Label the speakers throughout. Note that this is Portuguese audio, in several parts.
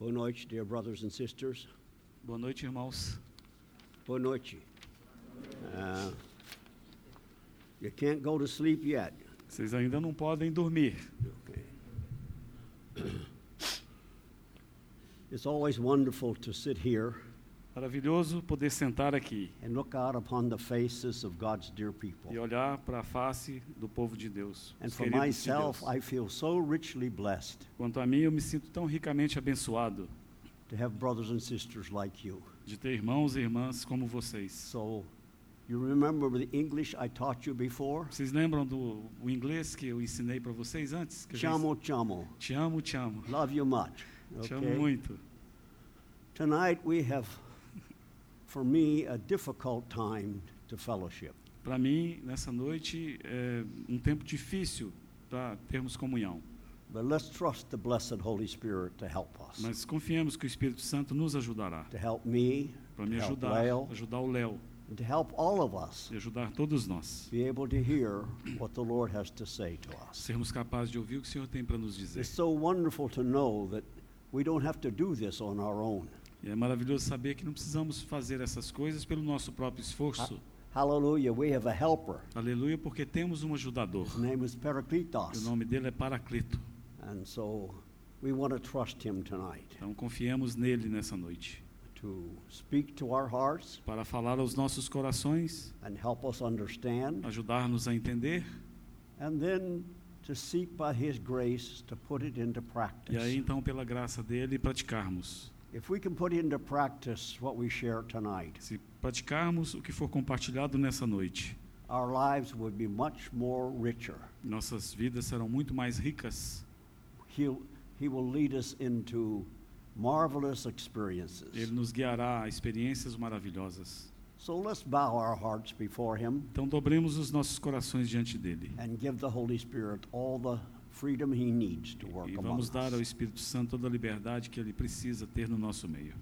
Speaker 1: Boa noite, dear brothers and sisters.
Speaker 2: Boa noite, irmãos.
Speaker 1: Boa noite. Uh, you can't go to sleep yet.
Speaker 2: Vocês ainda não podem dormir.
Speaker 1: Okay. It's always wonderful to sit here
Speaker 2: Maravilhoso poder sentar aqui
Speaker 1: and look out upon the faces of God's dear people.
Speaker 2: e olhar para a face do povo de Deus.
Speaker 1: And for
Speaker 2: queridos de
Speaker 1: myself,
Speaker 2: Deus.
Speaker 1: I feel so richly blessed
Speaker 2: Quanto a mim, eu me sinto tão ricamente abençoado
Speaker 1: to have brothers and sisters like you.
Speaker 2: de ter irmãos e irmãs como vocês.
Speaker 1: So, you remember the English I taught you before?
Speaker 2: Vocês lembram do o inglês que eu ensinei para vocês antes? Que eu já
Speaker 1: Chamo, chamo.
Speaker 2: Te amo, te amo.
Speaker 1: Love you much.
Speaker 2: Te amo muito.
Speaker 1: Tonight we have, for me, a difficult time to fellowship.
Speaker 2: Para mim, nessa noite, é um tempo difícil para termos comunhão.
Speaker 1: But let's trust the blessed Holy Spirit to help us,
Speaker 2: Mas confiemos que o Espírito Santo nos ajudará.
Speaker 1: to help me,
Speaker 2: Para me
Speaker 1: to help
Speaker 2: ajudar,
Speaker 1: Leo,
Speaker 2: ajudar o Léo
Speaker 1: and to help all of us
Speaker 2: e ajudar todos nós.
Speaker 1: be able to hear what the Lord has to say to us.
Speaker 2: Sermos capazes de ouvir o que o Senhor tem para nos dizer.
Speaker 1: It's so wonderful to know that we don't have to do this on our own.
Speaker 2: E é maravilhoso saber que não precisamos fazer essas coisas pelo nosso próprio esforço.
Speaker 1: Hallelujah. We have a helper.
Speaker 2: Aleluia, porque temos um ajudador.
Speaker 1: His name is
Speaker 2: o nome dele é Paracleto.
Speaker 1: And so we want to trust him tonight
Speaker 2: Então confiemos nele nessa noite.
Speaker 1: to speak to our hearts
Speaker 2: Para falar aos nossos corações,
Speaker 1: and help us understand,
Speaker 2: ajudar-nos a entender
Speaker 1: and then to seek by his grace to put it into
Speaker 2: e aí
Speaker 1: practice.
Speaker 2: então pela graça dele praticarmos.
Speaker 1: If we can put into practice what we share tonight,
Speaker 2: Se praticarmos o que for compartilhado nessa noite,
Speaker 1: our lives would be much more richer.
Speaker 2: nossas vidas serão muito mais ricas.
Speaker 1: He'll, he will lead us into marvelous experiences.
Speaker 2: Ele nos guiará a experiências maravilhosas.
Speaker 1: So let's bow our hearts before him
Speaker 2: Então dobremos os nossos corações diante dele.
Speaker 1: and give the Holy Spirit all the freedom he needs to work
Speaker 2: E
Speaker 1: among
Speaker 2: vamos dar ao. Espírito Santo toda a liberdade que ele precisa ter no nosso meio.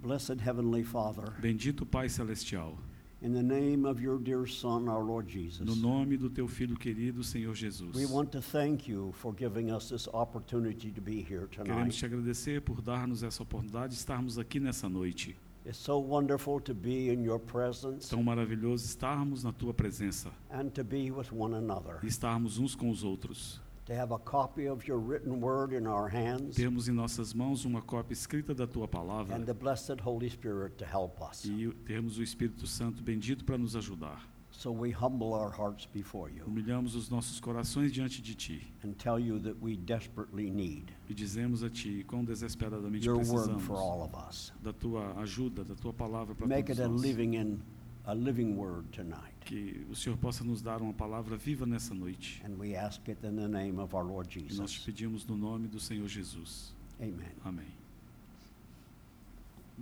Speaker 1: Blessed Heavenly Father,
Speaker 2: Bendito Pai Celestial,
Speaker 1: in the name of your dear Son, our Lord
Speaker 2: no
Speaker 1: Jesus,
Speaker 2: nome do teu Filho querido, Senhor Jesus.
Speaker 1: we want to thank you for giving us this opportunity to be here
Speaker 2: Queremos te agradecer por dar-nos essa oportunidade de estarmos aqui nessa noite.
Speaker 1: It's so wonderful to be in your presence
Speaker 2: Tão maravilhoso estarmos na tua presença
Speaker 1: and to be with one another.
Speaker 2: e estarmos uns com os outros.
Speaker 1: To have a copy of your written word in our hands
Speaker 2: Termos em nossas mãos uma cópia escrita da tua palavra
Speaker 1: and the blessed Holy Spirit to help us.
Speaker 2: e termos o Espírito Santo bendito para nos ajudar.
Speaker 1: So we humble our hearts before you
Speaker 2: Humilhamos os nossos corações diante de ti
Speaker 1: and tell you that we desperately need
Speaker 2: e dizemos a ti quão desesperadamente
Speaker 1: your word
Speaker 2: precisamos
Speaker 1: for all of us.
Speaker 2: da tua ajuda, da tua palavra para
Speaker 1: Make
Speaker 2: todos
Speaker 1: it a
Speaker 2: nós.
Speaker 1: living in a living word tonight.
Speaker 2: Que o Senhor possa nos dar uma palavra viva nessa noite.
Speaker 1: And we ask it in the name of our Lord
Speaker 2: E nós te pedimos no nome do Senhor Jesus.
Speaker 1: Amen.
Speaker 2: Amém.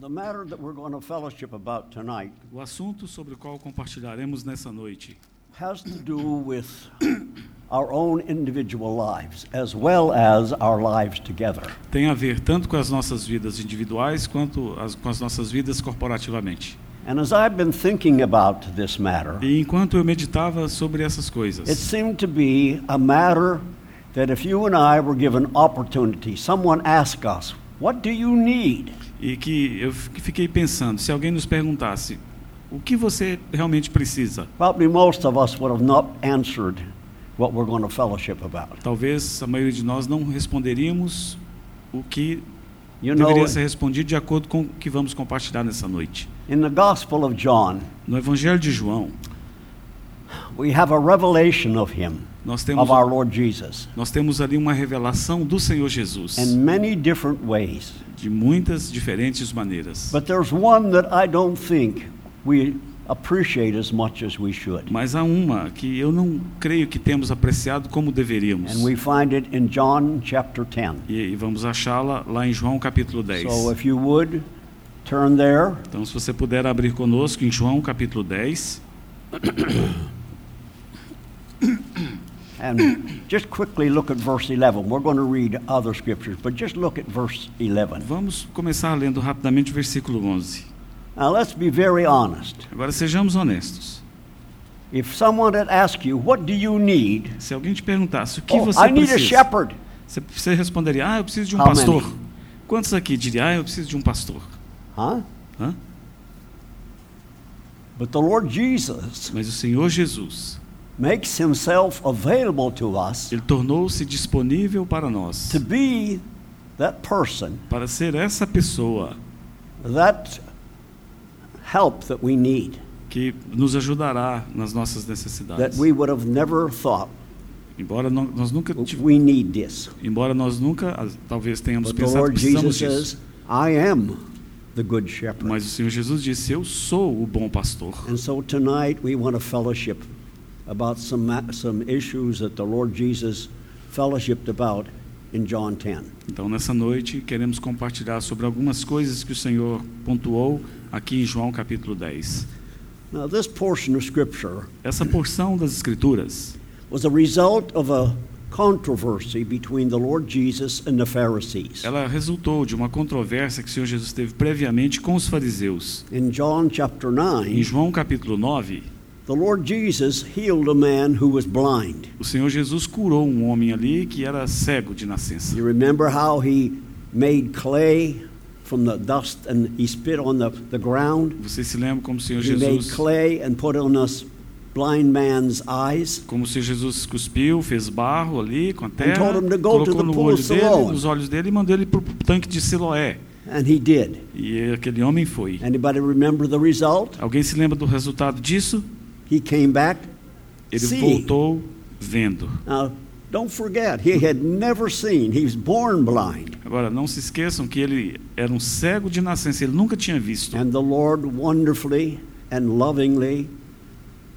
Speaker 1: The matter that we're going to fellowship about tonight
Speaker 2: O assunto sobre o qual compartilharemos nessa noite
Speaker 1: has to do with our own individual lives as well as our lives together.
Speaker 2: tem a ver tanto com as nossas vidas individuais quanto as, com as nossas vidas corporativamente.
Speaker 1: And as I've been thinking about this matter,
Speaker 2: E enquanto eu meditava sobre essas
Speaker 1: it
Speaker 2: coisas,
Speaker 1: seemed to be a matter that if you and I were given opportunity, someone asked us, What do you need?
Speaker 2: e que eu fi- fiquei pensando, se alguém nos perguntasse, o que você realmente precisa?
Speaker 1: Probably most of us would have not answered what we're going to fellowship about.
Speaker 2: Talvez a maioria de nós não responderíamos o que
Speaker 1: You know,
Speaker 2: deveria ser respondido de acordo com o que vamos compartilhar nessa noite.
Speaker 1: In the Gospel of John,
Speaker 2: No Evangelho de João,
Speaker 1: we have a revelation of him,
Speaker 2: nós temos,
Speaker 1: of our Lord Jesus,
Speaker 2: nós temos ali uma revelação do Senhor Jesus,
Speaker 1: in many different ways.
Speaker 2: de muitas diferentes maneiras.
Speaker 1: But there's one that I don't think we appreciate as much as we should.
Speaker 2: Mas há uma que eu não creio que temos apreciado como deveríamos.
Speaker 1: And we find it in John chapter 10.
Speaker 2: E, e vamos achá-la lá em João capítulo 10.
Speaker 1: So if you would turn there,
Speaker 2: Então, se você puder abrir conosco em João capítulo 10,
Speaker 1: and just quickly look at verse 11. We're going to read other scriptures, but just look at verse 11.
Speaker 2: vamos começar lendo rapidamente o versículo 11.
Speaker 1: Now let's be very honest.
Speaker 2: Agora sejamos honestos.
Speaker 1: If someone had asked you, What do you need?
Speaker 2: Se alguém te perguntasse o que
Speaker 1: Oh,
Speaker 2: você
Speaker 1: I need a
Speaker 2: precisa,
Speaker 1: shepherd.
Speaker 2: você responderia: Ah, eu preciso de um
Speaker 1: How
Speaker 2: pastor.
Speaker 1: many?
Speaker 2: Quantos aqui diriam, ah, eu preciso de um pastor?
Speaker 1: Huh?
Speaker 2: Hã?
Speaker 1: But the Lord Jesus
Speaker 2: Mas o Senhor Jesus,
Speaker 1: makes himself available to us
Speaker 2: ele tornou-se disponível para nós,
Speaker 1: to be that person,
Speaker 2: para ser essa pessoa
Speaker 1: that help that we need,
Speaker 2: que nos ajudará nas nossas
Speaker 1: that
Speaker 2: necessidades.
Speaker 1: we would have never thought
Speaker 2: Embora não- nós nunca
Speaker 1: we need this.
Speaker 2: embora nós nunca ah, talvez tenhamos
Speaker 1: But the
Speaker 2: pensado que
Speaker 1: Lord
Speaker 2: precisamos
Speaker 1: Jesus
Speaker 2: disso.
Speaker 1: says, I am the good shepherd.
Speaker 2: Mas o Senhor Jesus disse: Eu sou o bom pastor.
Speaker 1: And so tonight we want to fellowship about some, some issues that the Lord Jesus fellowshipped about in John 10.
Speaker 2: Então, nessa noite, queremos compartilhar sobre algumas coisas que o Senhor pontuou aqui em João capítulo 10.
Speaker 1: Now, this portion of Scripture
Speaker 2: Essa porção das Escrituras
Speaker 1: was a result of a controversy between the Lord Jesus and the Pharisees.
Speaker 2: ela resultou de uma controvérsia que o Senhor Jesus teve previamente com os fariseus.
Speaker 1: In John chapter
Speaker 2: Em
Speaker 1: 9,
Speaker 2: João capítulo 9,
Speaker 1: the Lord Jesus healed a man who was blind.
Speaker 2: o Senhor Jesus curou um homem ali que era cego de nascença.
Speaker 1: You remember how he made clay from the dust and he spit on the, the ground?
Speaker 2: Você se lembra como o Senhor
Speaker 1: He made
Speaker 2: Jesus
Speaker 1: clay and put on this blind man's eyes.
Speaker 2: como Senhor Jesus cuspiu, fez barro ali com a terra, colocou no olho dele, nos olhos dele e mandou ele para o tanque de Siloé.
Speaker 1: And he did.
Speaker 2: E aquele homem foi.
Speaker 1: Anybody remember the result?
Speaker 2: Alguém se lembra do resultado disso?
Speaker 1: He came back.
Speaker 2: Ele
Speaker 1: seeing.
Speaker 2: voltou vendo.
Speaker 1: Now, don't forget, he had never seen. He was born blind.
Speaker 2: Agora, não se esqueçam que ele era um cego de nascença, ele nunca tinha visto.
Speaker 1: And the Lord wonderfully and lovingly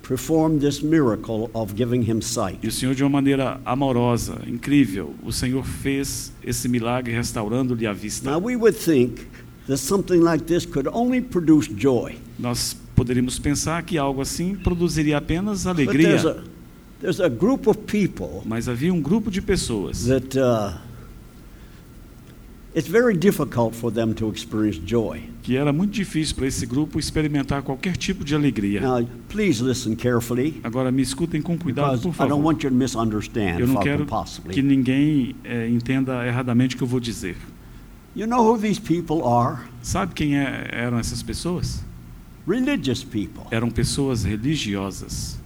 Speaker 1: performed this miracle of giving him sight.
Speaker 2: E o Senhor, de uma maneira amorosa, incrível, o Senhor fez esse milagre restaurando-lhe a vista.
Speaker 1: Now, we would think that something like this could only produce joy.
Speaker 2: Nós poderíamos pensar que algo assim produziria apenas
Speaker 1: But
Speaker 2: alegria,
Speaker 1: there's a, there's a group of people
Speaker 2: mas havia um grupo de pessoas
Speaker 1: that uh, it's very difficult for them to experience joy.
Speaker 2: Que era muito difícil para esse grupo experimentar qualquer tipo de alegria.
Speaker 1: Now, please listen carefully
Speaker 2: Agora, me escutem com cuidado, por
Speaker 1: I don't
Speaker 2: favor.
Speaker 1: want you to misunderstand
Speaker 2: Eu não quero que ninguém eh, entenda erradamente o que eu vou dizer.
Speaker 1: You know who these people are?
Speaker 2: Sabe quem é- eram essas pessoas?
Speaker 1: Religious people.
Speaker 2: Eram pessoas religiosas.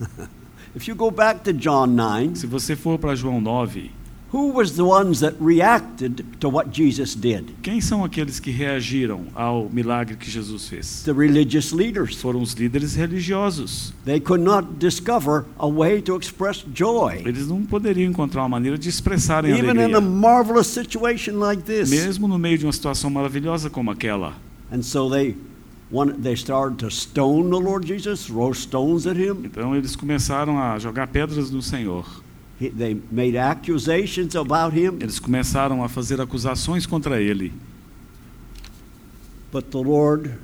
Speaker 1: If you go back to John 9,
Speaker 2: Se você for para João 9,
Speaker 1: who was the ones that reacted to what Jesus did?
Speaker 2: quem são aqueles que reagiram ao milagre que Jesus fez?
Speaker 1: The religious leaders.
Speaker 2: Foram os líderes religiosos.
Speaker 1: They could not discover a way to express joy,
Speaker 2: Eles não poderiam encontrar uma maneira de expressarem
Speaker 1: even in a
Speaker 2: alegria,
Speaker 1: marvelous situation like this.
Speaker 2: mesmo no meio de uma situação maravilhosa como aquela.
Speaker 1: And so they, one, they started to stone the Lord Jesus, throw stones at him.
Speaker 2: Então eles começaram a jogar pedras no Senhor.
Speaker 1: He, they made accusations about him,
Speaker 2: Eles começaram a fazer acusações contra ele.
Speaker 1: but the Lord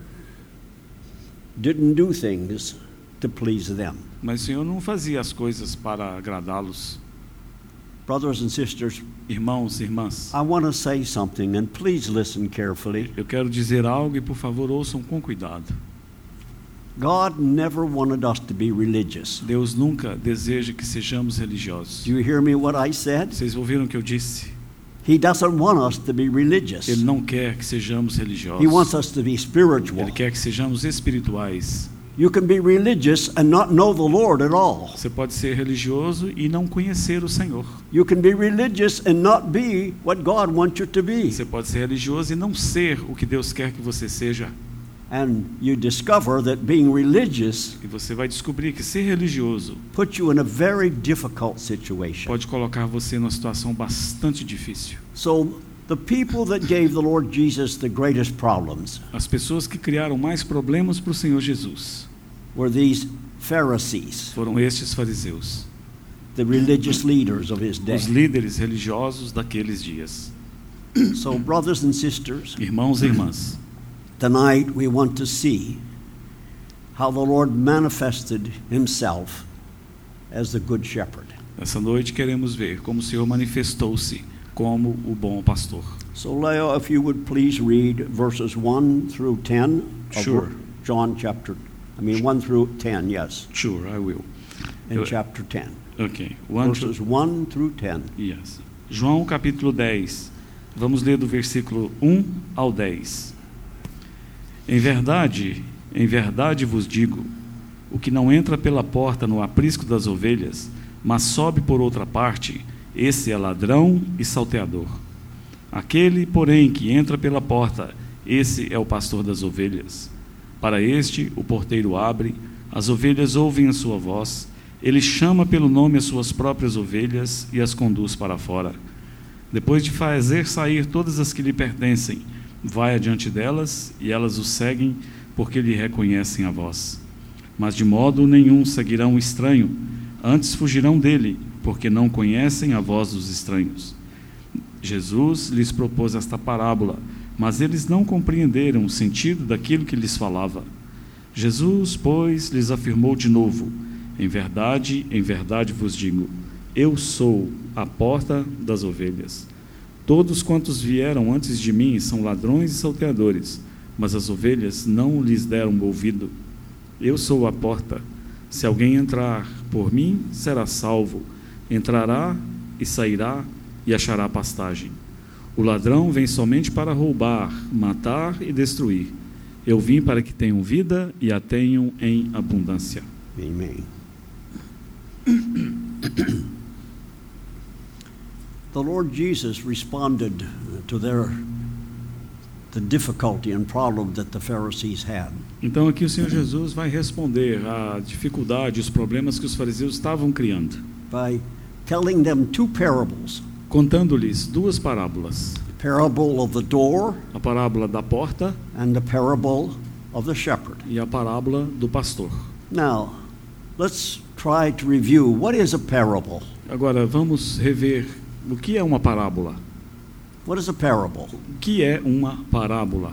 Speaker 1: didn't do things to please them.
Speaker 2: Mas o Senhor não fazia as coisas para agradá-los.
Speaker 1: Brothers and sisters,
Speaker 2: Irmãos e irmãs,
Speaker 1: I want to say something, and please listen carefully.
Speaker 2: eu quero dizer algo e por favor ouçam com cuidado.
Speaker 1: God never wanted us to be religious.
Speaker 2: Deus nunca deseja que sejamos religiosos.
Speaker 1: Do you hear me what I said?
Speaker 2: Vocês ouviram o que eu disse?
Speaker 1: He doesn't want us to be religious.
Speaker 2: Ele não quer que sejamos religiosos.
Speaker 1: He wants us to be spiritual.
Speaker 2: Ele quer que sejamos espirituais.
Speaker 1: You can be religious and not know the Lord at all.
Speaker 2: Você pode ser religioso e não conhecer o Senhor.
Speaker 1: You can be religious and not be what God wants you to be.
Speaker 2: Você pode ser religioso e não ser o que Deus quer que você seja.
Speaker 1: And you discover that being religious
Speaker 2: E você vai descobrir que ser religioso
Speaker 1: puts you in a very difficult situation.
Speaker 2: pode colocar você numa situação bastante difícil.
Speaker 1: So, the people that gave the Lord Jesus the greatest problems
Speaker 2: As pessoas que criaram mais problemas para o Senhor Jesus
Speaker 1: were these Pharisees,
Speaker 2: foram estes fariseus,
Speaker 1: the religious leaders of his day.
Speaker 2: os líderes religiosos daqueles dias.
Speaker 1: So, brothers and sisters,
Speaker 2: Irmãos e irmãs,
Speaker 1: tonight we want to see how the Lord manifested himself as the good shepherd.
Speaker 2: essa noite queremos ver como o Senhor manifestou-se como o bom pastor.
Speaker 1: So, Leo, if you would please read verses 1 through 10 of
Speaker 2: Sure.
Speaker 1: John chapter, I mean 1 through 10, yes,
Speaker 2: Sure, I will.
Speaker 1: in
Speaker 2: Eu-
Speaker 1: chapter 10.
Speaker 2: Ok. One,
Speaker 1: Verses 1 through 10.
Speaker 2: yes. João capítulo 10, Vamos ler do versículo 1 ao 10. Em verdade, em verdade vos digo: o que não entra pela porta no aprisco das ovelhas, mas sobe por outra parte, esse é ladrão e salteador. Aquele, porém, que entra pela porta, esse é o pastor das ovelhas. Para este, o porteiro abre, as ovelhas ouvem a sua voz, ele chama pelo nome as suas próprias ovelhas e as conduz para fora. Depois de fazer sair todas as que lhe pertencem, vai adiante delas e elas o seguem, porque lhe reconhecem a voz. Mas de modo nenhum seguirão o estranho, antes fugirão dele, porque não conhecem a voz dos estranhos. Jesus lhes propôs esta parábola, mas eles não compreenderam o sentido daquilo que lhes falava. Jesus, pois, lhes afirmou de novo: Em verdade, em verdade vos digo, eu sou a porta das ovelhas. Todos quantos vieram antes de mim são ladrões e salteadores, mas as ovelhas não lhes deram ouvido. Eu sou a porta. Se alguém entrar por mim, será salvo. Entrará e sairá e achará pastagem. O ladrão vem somente para roubar, matar e destruir. Eu vim para que tenham vida e a tenham em abundância.
Speaker 1: Amen. The Lord Jesus responded to their the difficulty and problem that the Pharisees had.
Speaker 2: Então aqui o Senhor Jesus vai responder à dificuldade, os problemas que os fariseus estavam criando,
Speaker 1: by telling them two parables
Speaker 2: contando-lhes duas parábolas:
Speaker 1: the parable of the door
Speaker 2: a parábola da porta
Speaker 1: and the parable of the shepherd.
Speaker 2: e a parábola do pastor.
Speaker 1: Now, let's try to review what is a parable?
Speaker 2: Agora vamos rever o que é uma parábola.
Speaker 1: What is a parable?
Speaker 2: O que é uma parábola?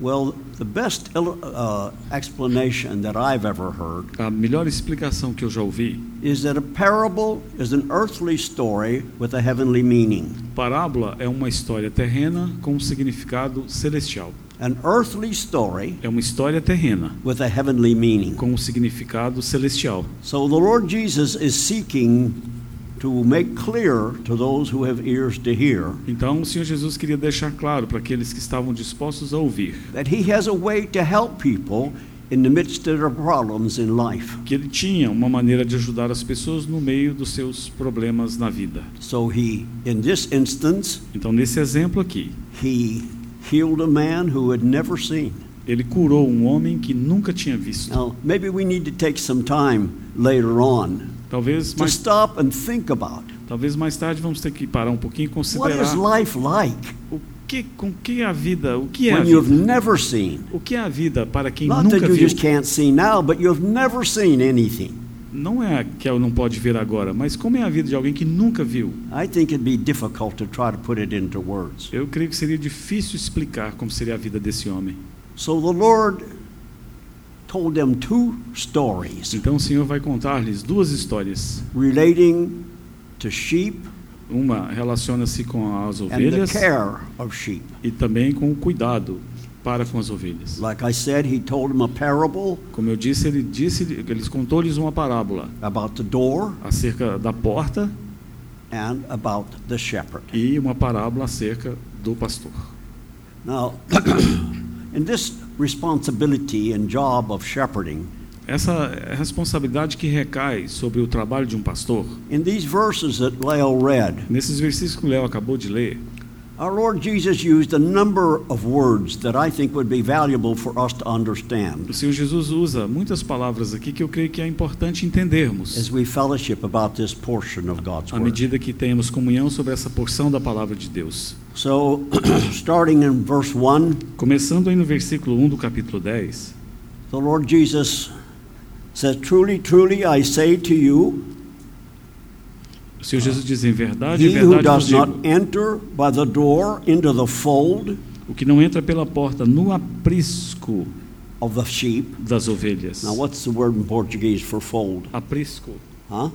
Speaker 1: Well, the best uh, explanation that I've ever heard
Speaker 2: A melhor explicação que eu já ouvi,
Speaker 1: is that a parable is an earthly story with a heavenly meaning.
Speaker 2: parábola é uma história terrena com um significado celestial.
Speaker 1: An earthly story
Speaker 2: É uma história terrena
Speaker 1: with a heavenly meaning.
Speaker 2: com um significado celestial.
Speaker 1: So the Lord Jesus is seeking to make clear to those who have ears to hear
Speaker 2: Então o Senhor Jesus queria deixar claro para aqueles que estavam dispostos a ouvir
Speaker 1: that He has a way to help people in the midst of their problems in life.
Speaker 2: que ele tinha uma maneira de ajudar as pessoas no meio dos seus problemas na vida.
Speaker 1: So He, in this instance,
Speaker 2: Então nesse exemplo aqui,
Speaker 1: He healed a man who had never seen.
Speaker 2: ele curou um homem que nunca tinha visto.
Speaker 1: Now, maybe we need to take some time later on
Speaker 2: Talvez
Speaker 1: to
Speaker 2: mais,
Speaker 1: stop and think about
Speaker 2: talvez mais tarde vamos ter que parar um pouquinho e
Speaker 1: what is
Speaker 2: considerar
Speaker 1: life like
Speaker 2: o que com que é a vida, o que é a
Speaker 1: when you've
Speaker 2: vida?
Speaker 1: never seen.
Speaker 2: O que é a vida para quem
Speaker 1: Not
Speaker 2: nunca
Speaker 1: that you
Speaker 2: viu?
Speaker 1: just can't see now, but you've never seen anything.
Speaker 2: Não é que ela não pode ver agora, mas como é a vida de alguém que nunca viu?
Speaker 1: I think it'd be difficult to try to put it into words.
Speaker 2: Eu creio que seria difícil explicar como seria a vida desse homem.
Speaker 1: So the Lord told them two stories
Speaker 2: Então o Senhor vai contar-lhes duas histórias.
Speaker 1: relating to sheep
Speaker 2: Uma relaciona-se com as
Speaker 1: and the
Speaker 2: ovelhas
Speaker 1: care of sheep.
Speaker 2: e também com o cuidado para com as ovelhas.
Speaker 1: Like I said, he told them a parable
Speaker 2: Como eu disse, ele disse, ele contou-lhes uma parábola
Speaker 1: about the door
Speaker 2: acerca da porta
Speaker 1: and about the shepherd.
Speaker 2: e uma parábola acerca do pastor.
Speaker 1: Now, in this responsibility and job of shepherding,
Speaker 2: Essa é responsabilidade que recai sobre o trabalho de um pastor.
Speaker 1: in these verses that Leo read,
Speaker 2: Nesses versículos que o Léo acabou de ler,
Speaker 1: our Lord Jesus used a number of words that I think would be valuable for us to understand
Speaker 2: o Senhor Jesus usa muitas palavras aqui que eu creio que é importante entendermos
Speaker 1: as we fellowship about this portion of God's
Speaker 2: à
Speaker 1: Word.
Speaker 2: medida que temos comunhão sobre essa porção da palavra de Deus.
Speaker 1: So, starting in verse 1,
Speaker 2: Começando aí no versículo 1 do capítulo 10,
Speaker 1: the Lord Jesus says, Truly, truly, I say to you,
Speaker 2: o Senhor Jesus diz em verdade, em verdade vos digo,
Speaker 1: fold
Speaker 2: o que não entra pela porta no aprisco
Speaker 1: of the sheep.
Speaker 2: das ovelhas.
Speaker 1: Now, what's the word in Portuguese for fold?
Speaker 2: Aprisco.
Speaker 1: Huh?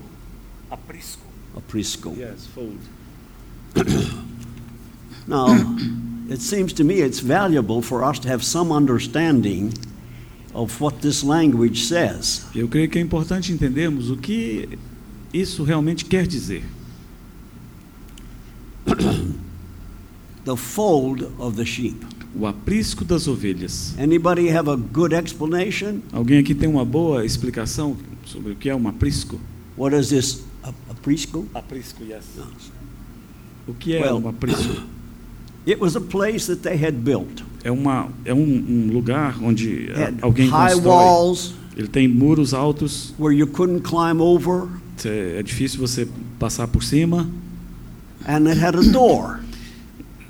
Speaker 2: Aprisco.
Speaker 1: Aprisco.
Speaker 2: Yes, fold.
Speaker 1: Now, it seems to me it's valuable for us to have some understanding of what this language says.
Speaker 2: Eu creio que é importante entendermos o que isso realmente quer dizer.
Speaker 1: the fold of the sheep.
Speaker 2: O aprisco das ovelhas.
Speaker 1: Anybody have a good explanation?
Speaker 2: Alguém aqui tem uma boa explicação sobre o que é um aprisco?
Speaker 1: What is this? A, a preschool?
Speaker 2: Aprisco, yes. O que é
Speaker 1: Well-
Speaker 2: um aprisco?
Speaker 1: It was a place that they had built.
Speaker 2: É, uma, é um, um lugar onde
Speaker 1: Had
Speaker 2: alguém
Speaker 1: high
Speaker 2: constrói.
Speaker 1: walls
Speaker 2: Ele tem muros altos,
Speaker 1: where you couldn't climb over,
Speaker 2: é difícil você passar por cima.
Speaker 1: and it had a door.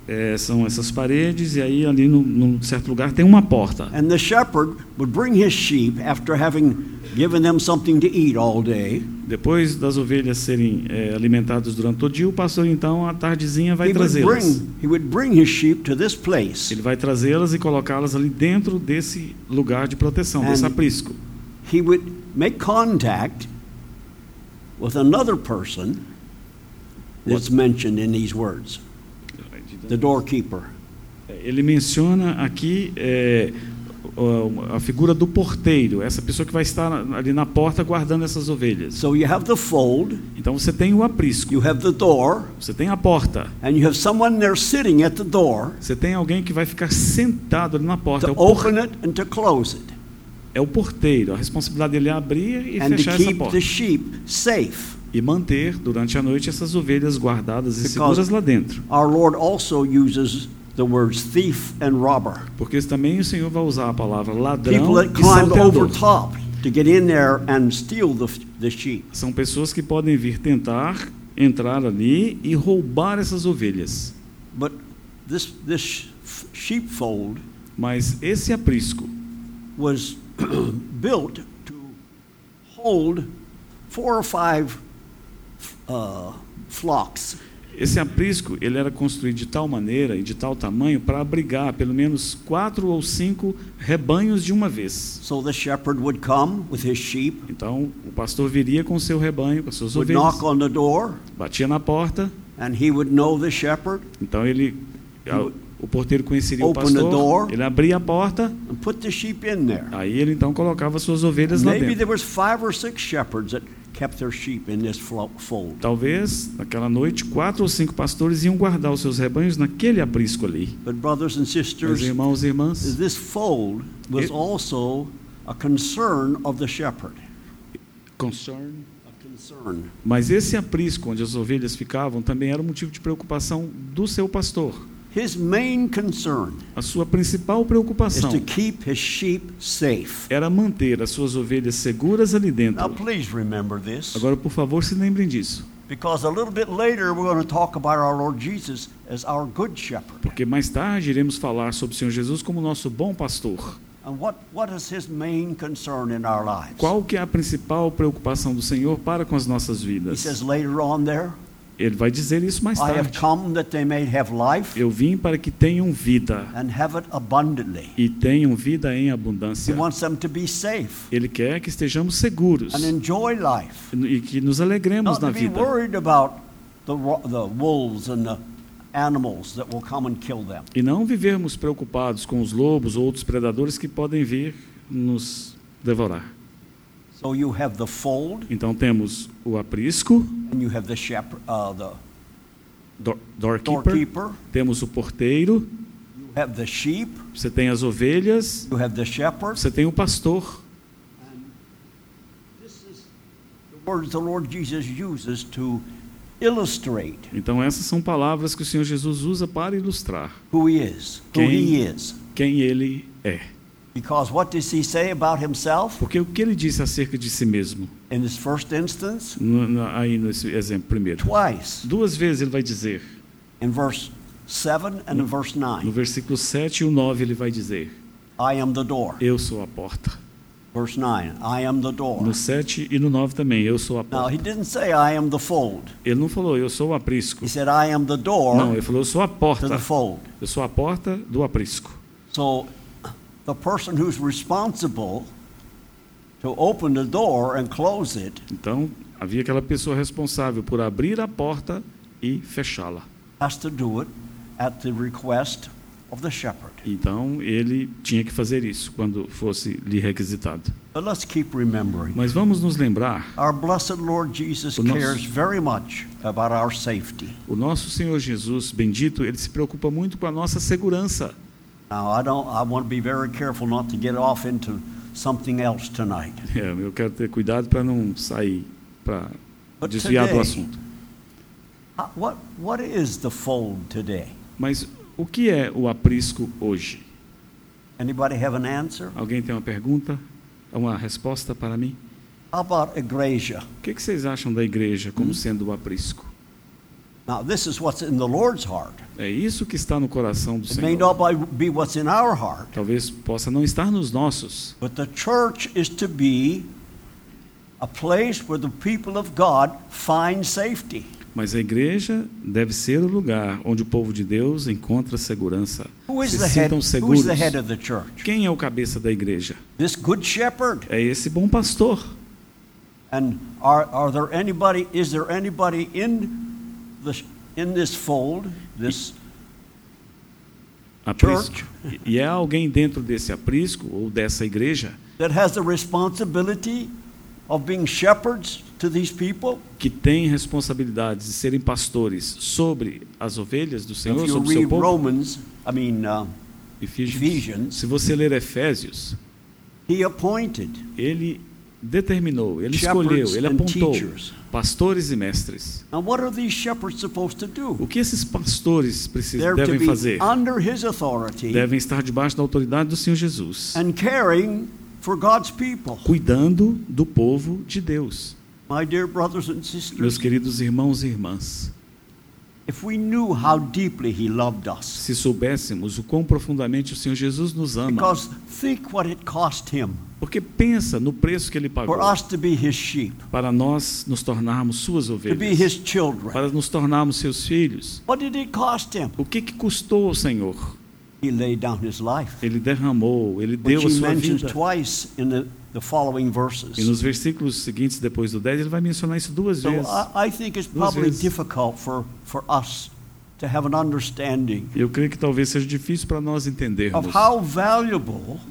Speaker 2: É, são essas paredes e aí ali num, num certo lugar tem uma porta.
Speaker 1: And the shepherd would bring his sheep after having given them something to eat all day.
Speaker 2: Depois das ovelhas serem é, alimentadas durante todo o dia, o pastor então à tardezinha vai trazê-las.
Speaker 1: bring, he would bring his sheep to this place.
Speaker 2: Ele vai trazê-las e colocá-las ali dentro desse lugar de proteção,
Speaker 1: And-
Speaker 2: desse aprisco.
Speaker 1: He would make contact with another person that's mentioned in these words the doorkeeper.
Speaker 2: Ele menciona aqui é, a figura do porteiro, essa pessoa que vai estar ali na porta guardando essas ovelhas.
Speaker 1: So you have the fold,
Speaker 2: Então você tem o aprisco,
Speaker 1: you have the door,
Speaker 2: você tem a porta,
Speaker 1: and you have someone there sitting at the door
Speaker 2: você tem alguém que vai ficar sentado ali na porta. É
Speaker 1: to
Speaker 2: o, por-
Speaker 1: open it and to close it,
Speaker 2: é o porteiro. A responsabilidade dele é abrir e
Speaker 1: and to
Speaker 2: fechar essa
Speaker 1: keep
Speaker 2: porta.
Speaker 1: the sheep safe.
Speaker 2: E manter durante a noite essas ovelhas guardadas e seguras lá dentro.
Speaker 1: Our Lord also uses the words thief and robber.
Speaker 2: Porque também o Senhor vai usar a palavra ladrão
Speaker 1: People that
Speaker 2: e
Speaker 1: over top to get in there and steal the, the sheep.
Speaker 2: São pessoas que podem vir tentar entrar ali e roubar essas ovelhas.
Speaker 1: But this, this sheepfold
Speaker 2: Mas esse aprisco
Speaker 1: was built to hold four or five uh, flocks.
Speaker 2: Esse aprisco ele era construído de tal maneira e de tal tamanho para abrigar pelo menos quatro ou cinco rebanhos de uma vez.
Speaker 1: So the shepherd would come with his sheep,
Speaker 2: Então o pastor viria com seu rebanho, com
Speaker 1: would
Speaker 2: ovelhas,
Speaker 1: knock on the door,
Speaker 2: batia na porta.
Speaker 1: and he would know the shepherd
Speaker 2: Então ele, o porteiro conheceria o
Speaker 1: Open door.
Speaker 2: pastor, ele abria a porta,
Speaker 1: and put the sheep in there.
Speaker 2: aí ele então colocava suas ovelhas lá
Speaker 1: Maybe
Speaker 2: dentro.
Speaker 1: there was five or six shepherds that kept their sheep in this flo- fold.
Speaker 2: Talvez naquela noite quatro ou cinco pastores iam guardar os seus rebanhos naquele aprisco ali.
Speaker 1: But brothers and
Speaker 2: Meus
Speaker 1: sisters,
Speaker 2: irmãos e irmãs,
Speaker 1: this fold was
Speaker 2: It-
Speaker 1: also a concern of the shepherd.
Speaker 2: concern. Mas esse aprisco onde as ovelhas ficavam também era um motivo de preocupação do seu pastor.
Speaker 1: His main concern
Speaker 2: A sua principal
Speaker 1: is
Speaker 2: preocupação
Speaker 1: to keep his sheep safe.
Speaker 2: era manter as suas ovelhas seguras ali
Speaker 1: Now,
Speaker 2: dentro.
Speaker 1: please remember this,
Speaker 2: Agora, por favor, se lembrem disso,
Speaker 1: because a little bit later we're going to talk about our Lord Jesus as our good shepherd.
Speaker 2: porque mais tarde iremos falar sobre o Senhor Jesus como nosso bom pastor.
Speaker 1: And what, what is his main concern in our lives?
Speaker 2: Qual que é a principal preocupação do Senhor para com as nossas
Speaker 1: He
Speaker 2: vidas? Ele vai dizer isso mais
Speaker 1: I have
Speaker 2: tarde.
Speaker 1: come that they may have life
Speaker 2: Eu vim para que tenham vida
Speaker 1: and have it abundantly.
Speaker 2: e tenham vida em abundância.
Speaker 1: wants them to be safe
Speaker 2: Ele quer que estejamos seguros
Speaker 1: and enjoy life.
Speaker 2: e que nos alegremos na vida.
Speaker 1: worried about the, ro- the wolves and the animals that will come and kill them.
Speaker 2: E não vivermos preocupados com os lobos ou outros predadores que podem vir nos devorar.
Speaker 1: So you have the fold
Speaker 2: Então temos o aprisco,
Speaker 1: and you have the shepherd, uh, the
Speaker 2: door- doorkeeper,
Speaker 1: doorkeeper.
Speaker 2: temos o porteiro,
Speaker 1: You have the sheep.
Speaker 2: você tem as ovelhas,
Speaker 1: You have the shepherd.
Speaker 2: você tem o pastor.
Speaker 1: This is the words the Lord Jesus uses to illustrate
Speaker 2: Então essas são palavras que o Senhor Jesus usa para ilustrar
Speaker 1: who He is, who
Speaker 2: Quem-
Speaker 1: He is.
Speaker 2: quem ele é.
Speaker 1: Because what does He say about Himself
Speaker 2: Porque o que ele disse acerca de si mesmo,
Speaker 1: in this first instance?
Speaker 2: no- no- aí nesse exemplo primeiro.
Speaker 1: Twice
Speaker 2: Duas vezes ele vai dizer,
Speaker 1: in verse 7 and in verse
Speaker 2: no
Speaker 1: 9.
Speaker 2: versículo 7 e o 9 ele vai dizer,
Speaker 1: I am the door.
Speaker 2: eu sou a porta.
Speaker 1: Verse 9. I am the door.
Speaker 2: No 7 e no 9 também, eu sou a
Speaker 1: Now,
Speaker 2: porta.
Speaker 1: He didn't say I am the fold.
Speaker 2: Ele não falou, eu sou o aprisco.
Speaker 1: He said I am the door
Speaker 2: Não, ele falou, eu sou a
Speaker 1: to
Speaker 2: porta.
Speaker 1: the fold.
Speaker 2: Eu sou a porta do aprisco.
Speaker 1: So the person who's responsible to open the door and close it
Speaker 2: Então, havia aquela pessoa responsável por abrir a porta e fechá-la.
Speaker 1: has to do it at the request of the shepherd.
Speaker 2: Então, ele tinha que fazer isso quando fosse lhe requisitado.
Speaker 1: But let's keep remembering.
Speaker 2: Mas vamos nos lembrar,
Speaker 1: Our blessed Lord Jesus
Speaker 2: nosso-
Speaker 1: cares very much about our safety.
Speaker 2: o nosso Senhor Jesus bendito, ele se preocupa muito com a nossa segurança.
Speaker 1: Now, I don't. I want to be very careful not to get off into something else tonight.
Speaker 2: É, eu quero ter cuidado para não sair, para desviar do assunto.
Speaker 1: What What is the fold today?
Speaker 2: Mas o que é o aprisco hoje?
Speaker 1: Anybody have an answer?
Speaker 2: Alguém tem uma pergunta? Uma resposta para mim?
Speaker 1: How about igreja?
Speaker 2: O que, que vocês acham da igreja como sendo o aprisco?
Speaker 1: Now, this is what's in the Lord's heart.
Speaker 2: É isso que está no coração do
Speaker 1: It may
Speaker 2: Senhor.
Speaker 1: not be what's in our heart,
Speaker 2: Talvez possa não estar nos nossos,
Speaker 1: but the church is to be a place where the people of God find safety.
Speaker 2: mas a igreja deve ser o lugar onde o povo de Deus encontra segurança. Se sintam
Speaker 1: Who is
Speaker 2: seguros.
Speaker 1: the head of the church?
Speaker 2: Quem é o cabeça da igreja?
Speaker 1: This good shepherd.
Speaker 2: É esse bom pastor.
Speaker 1: And are, are there anybody? Is there anybody in in this fold? This
Speaker 2: Aprisco.
Speaker 1: Church.
Speaker 2: E é alguém dentro desse aprisco ou dessa igreja
Speaker 1: that has the responsibility of being shepherds to these people?
Speaker 2: que tem responsabilidades de serem pastores sobre as ovelhas do Senhor,
Speaker 1: if
Speaker 2: sobre o seu povo.
Speaker 1: Romans, I mean, uh,
Speaker 2: Efésios.
Speaker 1: Ephesians.
Speaker 2: Se você ler Efésios,
Speaker 1: he appointed
Speaker 2: ele determinou, ele escolheu, ele apontou pastores e mestres.
Speaker 1: Now, what are these shepherds supposed to do?
Speaker 2: O que esses pastores precisam, devem fazer?
Speaker 1: under his authority
Speaker 2: Devem estar debaixo da autoridade do Senhor Jesus,
Speaker 1: and caring for God's people.
Speaker 2: cuidando do povo de Deus.
Speaker 1: My dear brothers and
Speaker 2: Meus queridos irmãos e irmãs,
Speaker 1: if we knew how deeply he loved us,
Speaker 2: se soubéssemos o quão profundamente o Senhor Jesus nos ama,
Speaker 1: because think what it cost him
Speaker 2: porque pensa no preço que ele pagou para nós nos tornarmos suas ovelhas, para nos tornarmos seus filhos.
Speaker 1: What did it cost him?
Speaker 2: O que, que custou ao Senhor?
Speaker 1: He laid down his life.
Speaker 2: Ele derramou, ele deu a sua vida. E nos versículos seguintes, depois do 10, ele vai mencionar isso duas vezes. Duas Eu creio que talvez seja difícil para nós entendermos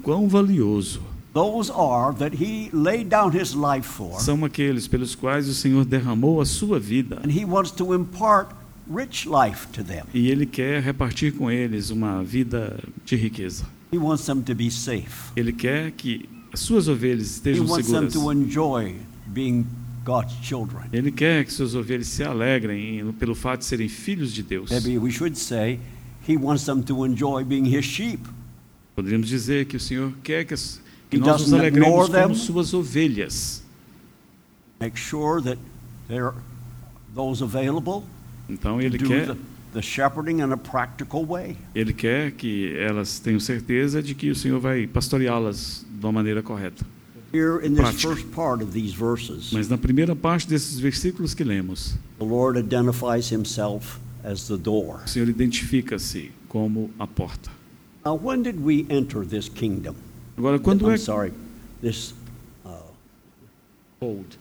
Speaker 2: quão valioso
Speaker 1: those are that he laid down his life for.
Speaker 2: são aqueles pelos quais o Senhor derramou a sua vida.
Speaker 1: And he wants to impart rich life to them.
Speaker 2: E Ele quer repartir com eles uma vida de riqueza.
Speaker 1: He wants them to be safe.
Speaker 2: Ele quer que as suas ovelhas
Speaker 1: He
Speaker 2: estejam
Speaker 1: wants them
Speaker 2: seguras.
Speaker 1: to enjoy being God's children.
Speaker 2: Ele quer que suas ovelhas se alegrem em- pelo fato de serem filhos de Deus.
Speaker 1: Maybe we should say he wants them to enjoy being his sheep.
Speaker 2: Poderíamos dizer que o Senhor quer que, as-
Speaker 1: He
Speaker 2: nós nos alegremos
Speaker 1: them.
Speaker 2: como suas ovelhas.
Speaker 1: Make sure that there are those available
Speaker 2: Então Ele quer,
Speaker 1: the, the shepherding in a practical way.
Speaker 2: ele quer que elas tenham certeza de que o Senhor vai pastoreá-las de uma maneira correta.
Speaker 1: Here in this first part of these verses,
Speaker 2: Mas na primeira parte desses versículos que lemos,
Speaker 1: the Lord identifies himself as the door.
Speaker 2: o Senhor identifica-se como a porta.
Speaker 1: Now, when did we enter this kingdom?
Speaker 2: Agora, quando
Speaker 1: I'm
Speaker 2: é
Speaker 1: sorry, this uh, fold.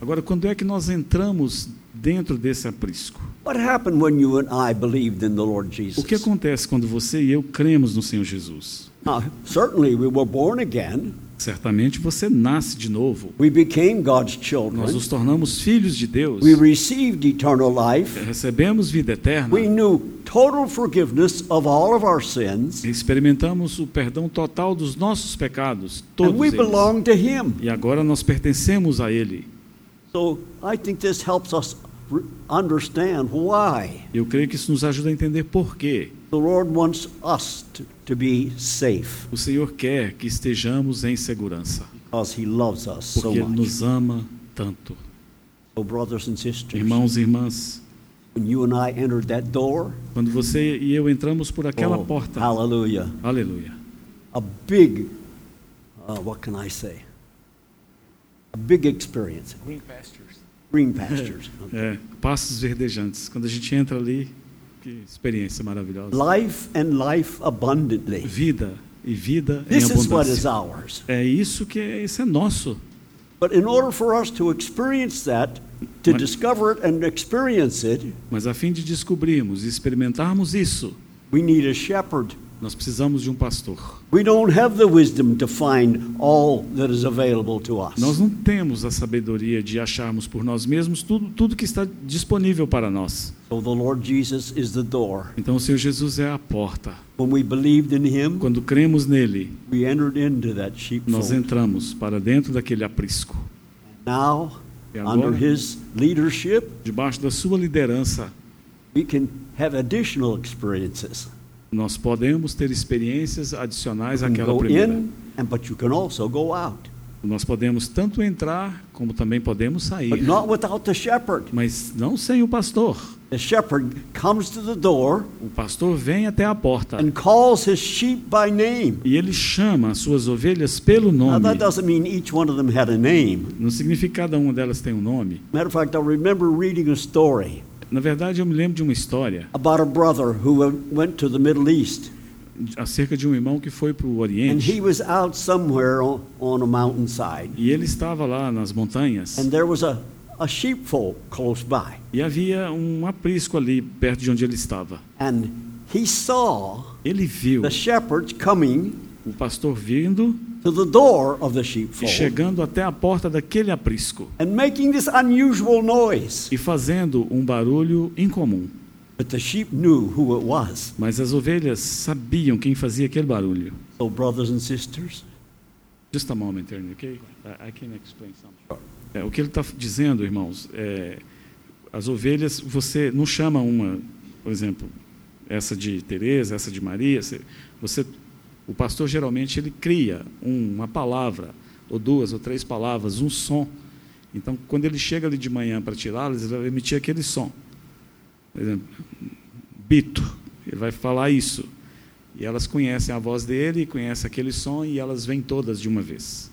Speaker 2: Agora, quando é que nós entramos dentro desse aprisco?
Speaker 1: What happened when you and I believed in the Lord Jesus?
Speaker 2: O que acontece quando você e eu cremos no Senhor Jesus?
Speaker 1: Now, certainly we were born again.
Speaker 2: Certamente você nasce de novo.
Speaker 1: We became God's
Speaker 2: Nós nos tornamos filhos de Deus.
Speaker 1: We received eternal life.
Speaker 2: Recebemos vida eterna.
Speaker 1: We knew total forgiveness of all of our sins.
Speaker 2: Experimentamos o perdão total dos nossos pecados,
Speaker 1: And
Speaker 2: todos
Speaker 1: we
Speaker 2: eles.
Speaker 1: belong to Him.
Speaker 2: E agora nós pertencemos a Ele.
Speaker 1: So I think this helps us re- understand why
Speaker 2: Eu creio que isso nos ajuda a entender por quê.
Speaker 1: the Lord wants us to, to be safe
Speaker 2: O Senhor quer que estejamos em segurança,
Speaker 1: because He loves us so
Speaker 2: porque Ele
Speaker 1: much.
Speaker 2: nos ama tanto.
Speaker 1: So, brothers and sisters,
Speaker 2: Irmãos e irmãs,
Speaker 1: when you and I entered that door,
Speaker 2: quando você e eu entramos por aquela
Speaker 1: oh,
Speaker 2: porta,
Speaker 1: hallelujah,
Speaker 2: aleluia,
Speaker 1: a big, uh, what can I say? A big experience.
Speaker 3: Green pastures.
Speaker 1: Green pastures.
Speaker 2: é, passos verdejantes. Quando a gente entra ali, que experiência maravilhosa.
Speaker 1: life and life abundantly.
Speaker 2: Vida e vida
Speaker 1: This
Speaker 2: em
Speaker 1: is what is
Speaker 2: abundância.
Speaker 1: ours.
Speaker 2: É isso que é, isso é nosso.
Speaker 1: But in order for us to experience that, to
Speaker 2: Mas-
Speaker 1: discover it and experience it,
Speaker 2: Mas a fim de descobrirmos e experimentarmos isso,
Speaker 1: we need a shepherd
Speaker 2: Nós precisamos de um pastor. Nós não temos a sabedoria de acharmos por nós mesmos tudo, tudo que está disponível para nós.
Speaker 1: So the Lord Jesus is the door.
Speaker 2: Então o Senhor Jesus é a porta. Quando cremos nele,
Speaker 1: we entered into that
Speaker 2: nós entramos para dentro daquele aprisco.
Speaker 1: Now,
Speaker 2: E agora?
Speaker 1: under his leadership,
Speaker 2: Debaixo da sua liderança,
Speaker 1: we can have additional experiences.
Speaker 2: Nós podemos ter experiências adicionais àquela primeira.
Speaker 1: in, and but you can also go out.
Speaker 2: Nós podemos tanto entrar como também podemos sair,
Speaker 1: But not without the shepherd.
Speaker 2: mas não sem o pastor.
Speaker 1: The shepherd comes to the door
Speaker 2: O pastor vem até a porta
Speaker 1: and calls his sheep by name.
Speaker 2: e ele chama as suas ovelhas pelo
Speaker 1: Now,
Speaker 2: nome.
Speaker 1: that doesn't mean each one of them had a name.
Speaker 2: Não significa que cada uma delas tem um nome.
Speaker 1: Matter of fact, I remember reading a story
Speaker 2: Na verdade, eu me lembro de uma história
Speaker 1: about a brother who went to the Middle East.
Speaker 2: acerca de um irmão que foi para o
Speaker 1: And
Speaker 2: Oriente
Speaker 1: he was out somewhere on, on a mountainside.
Speaker 2: e ele estava lá nas montanhas
Speaker 1: And there was a, a sheepfold close by.
Speaker 2: e havia um aprisco ali perto de onde ele estava.
Speaker 1: And he saw
Speaker 2: Ele viu
Speaker 1: the shepherds coming
Speaker 2: o pastor vindo
Speaker 1: to the door of the
Speaker 2: e chegando até a porta daquele aprisco
Speaker 1: and making this unusual noise.
Speaker 2: e fazendo um barulho incomum.
Speaker 1: But the sheep knew who it was.
Speaker 2: Mas as ovelhas sabiam quem fazia aquele barulho.
Speaker 1: So, brothers and sisters,
Speaker 2: Just a moment, Ernie, okay? I, I can explain something. É, o que ele está dizendo, irmãos, é, as ovelhas, você não chama uma, por exemplo, essa de Teresa, essa de Maria, você, você- o pastor geralmente ele cria um- uma palavra, ou duas ou três palavras, um som. Então, quando ele chega ali de manhã para tirá-las, ele vai emitir aquele som. Por exemplo, Bito, ele vai falar isso. E elas conhecem a voz dele, conhecem aquele som e elas vêm todas de uma vez.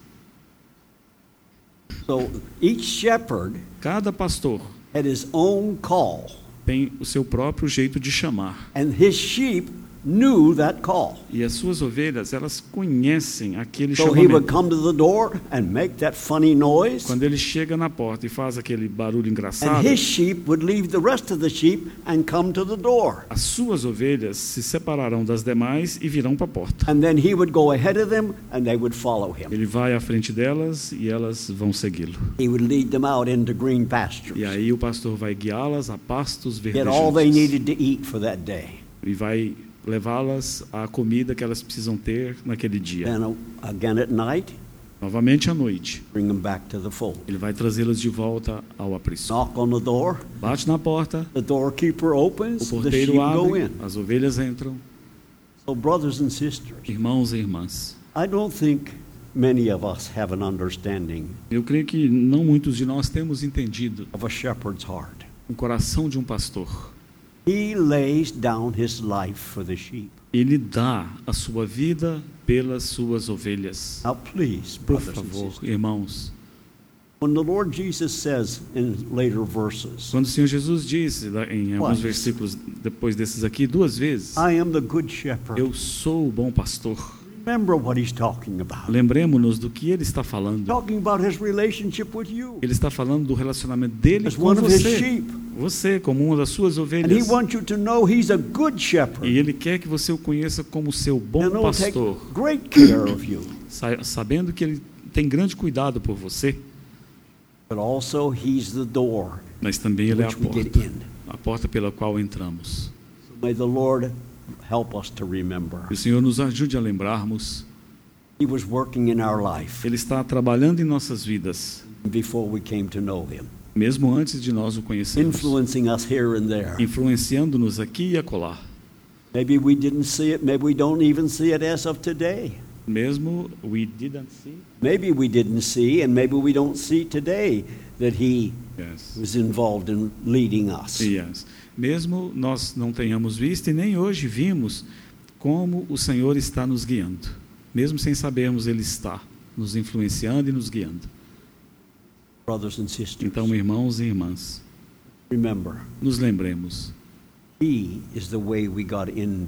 Speaker 1: so each shepherd
Speaker 2: Cada pastor
Speaker 1: had his own call,
Speaker 2: tem o seu próprio jeito de chamar.
Speaker 1: and his sheep knew that call.
Speaker 2: E as suas ovelhas, elas conhecem aquele
Speaker 1: So he would
Speaker 2: chamamento.
Speaker 1: come to the door and make that funny noise,
Speaker 2: Quando ele chega na porta e faz aquele barulho
Speaker 1: and
Speaker 2: engraçado,
Speaker 1: his sheep would leave the rest of the sheep and come to the door.
Speaker 2: as suas ovelhas se separarão das demais e virão para a porta.
Speaker 1: And then he would go ahead of them and they would follow him.
Speaker 2: Ele vai à frente delas e elas vão segui-lo.
Speaker 1: He would lead them out into green
Speaker 2: E
Speaker 1: pastures.
Speaker 2: aí o pastor vai guiá-las a pastos
Speaker 1: Get all they
Speaker 2: verdejantes
Speaker 1: needed to eat for that day.
Speaker 2: e vai levá-las à comida que elas precisam ter naquele dia.
Speaker 1: Then uh, again at night,
Speaker 2: Novamente à noite,
Speaker 1: bring them back to the fold.
Speaker 2: ele vai trazê-las de volta ao aprisco.
Speaker 1: Knock on the door,
Speaker 2: Bate na porta,
Speaker 1: the doorkeeper
Speaker 2: o
Speaker 1: opens, the sheep
Speaker 2: porteiro
Speaker 1: go
Speaker 2: abre,
Speaker 1: in.
Speaker 2: as ovelhas entram.
Speaker 1: So, brothers and sisters,
Speaker 2: Irmãos e irmãs,
Speaker 1: I don't think many of us have an understanding
Speaker 2: eu creio que não muitos de nós temos entendido
Speaker 1: of a shepherd's heart.
Speaker 2: o coração de um pastor.
Speaker 1: He lays down his life for the sheep.
Speaker 2: Ele dá a sua vida pelas suas ovelhas.
Speaker 1: Now, please,
Speaker 2: Por favor, irmãos,
Speaker 1: when the Lord Jesus says in later verses,
Speaker 2: quando o Senhor Jesus lá em alguns versículos depois desses aqui duas vezes,
Speaker 1: I am the good shepherd,
Speaker 2: eu sou o bom pastor.
Speaker 1: Remember what he's talking about.
Speaker 2: Lembremos-nos do que ele está falando.
Speaker 1: Talking about his relationship with you
Speaker 2: Ele está falando do relacionamento dele
Speaker 1: as
Speaker 2: com
Speaker 1: one of his
Speaker 2: você.
Speaker 1: sheep.
Speaker 2: Você, como uma das suas
Speaker 1: And he
Speaker 2: ovelhas.
Speaker 1: wants you to know he's a good shepherd.
Speaker 2: E ele quer que você o conheça como seu bom pastor, sabendo que ele tem grande cuidado por você,
Speaker 1: But also, he's the door
Speaker 2: mas também ele é a porta, a porta pela qual entramos.
Speaker 1: So may the Lord help us to remember.
Speaker 2: O Senhor nos ajude a lembrarmos,
Speaker 1: He was working in our life
Speaker 2: ele está trabalhando em nossas vidas,
Speaker 1: before we came to know him,
Speaker 2: mesmo antes de nós o conhecermos,
Speaker 1: influencing us here and there.
Speaker 2: influenciando-nos aqui e acolá.
Speaker 1: Maybe we didn't see it, maybe we don't even see it as of today.
Speaker 2: Mesmo we didn't see.
Speaker 1: Maybe we didn't see, and maybe we don't see today that he
Speaker 2: Yes.
Speaker 1: was involved in leading us.
Speaker 2: Yes. Mesmo nós não tenhamos visto e nem hoje vimos como o Senhor está nos guiando. Mesmo sem sabermos, Ele está nos influenciando e nos guiando.
Speaker 1: Brothers and sisters,
Speaker 2: Então, irmãos e irmãs,
Speaker 1: remember,
Speaker 2: nos lembremos.
Speaker 1: he is the way we got into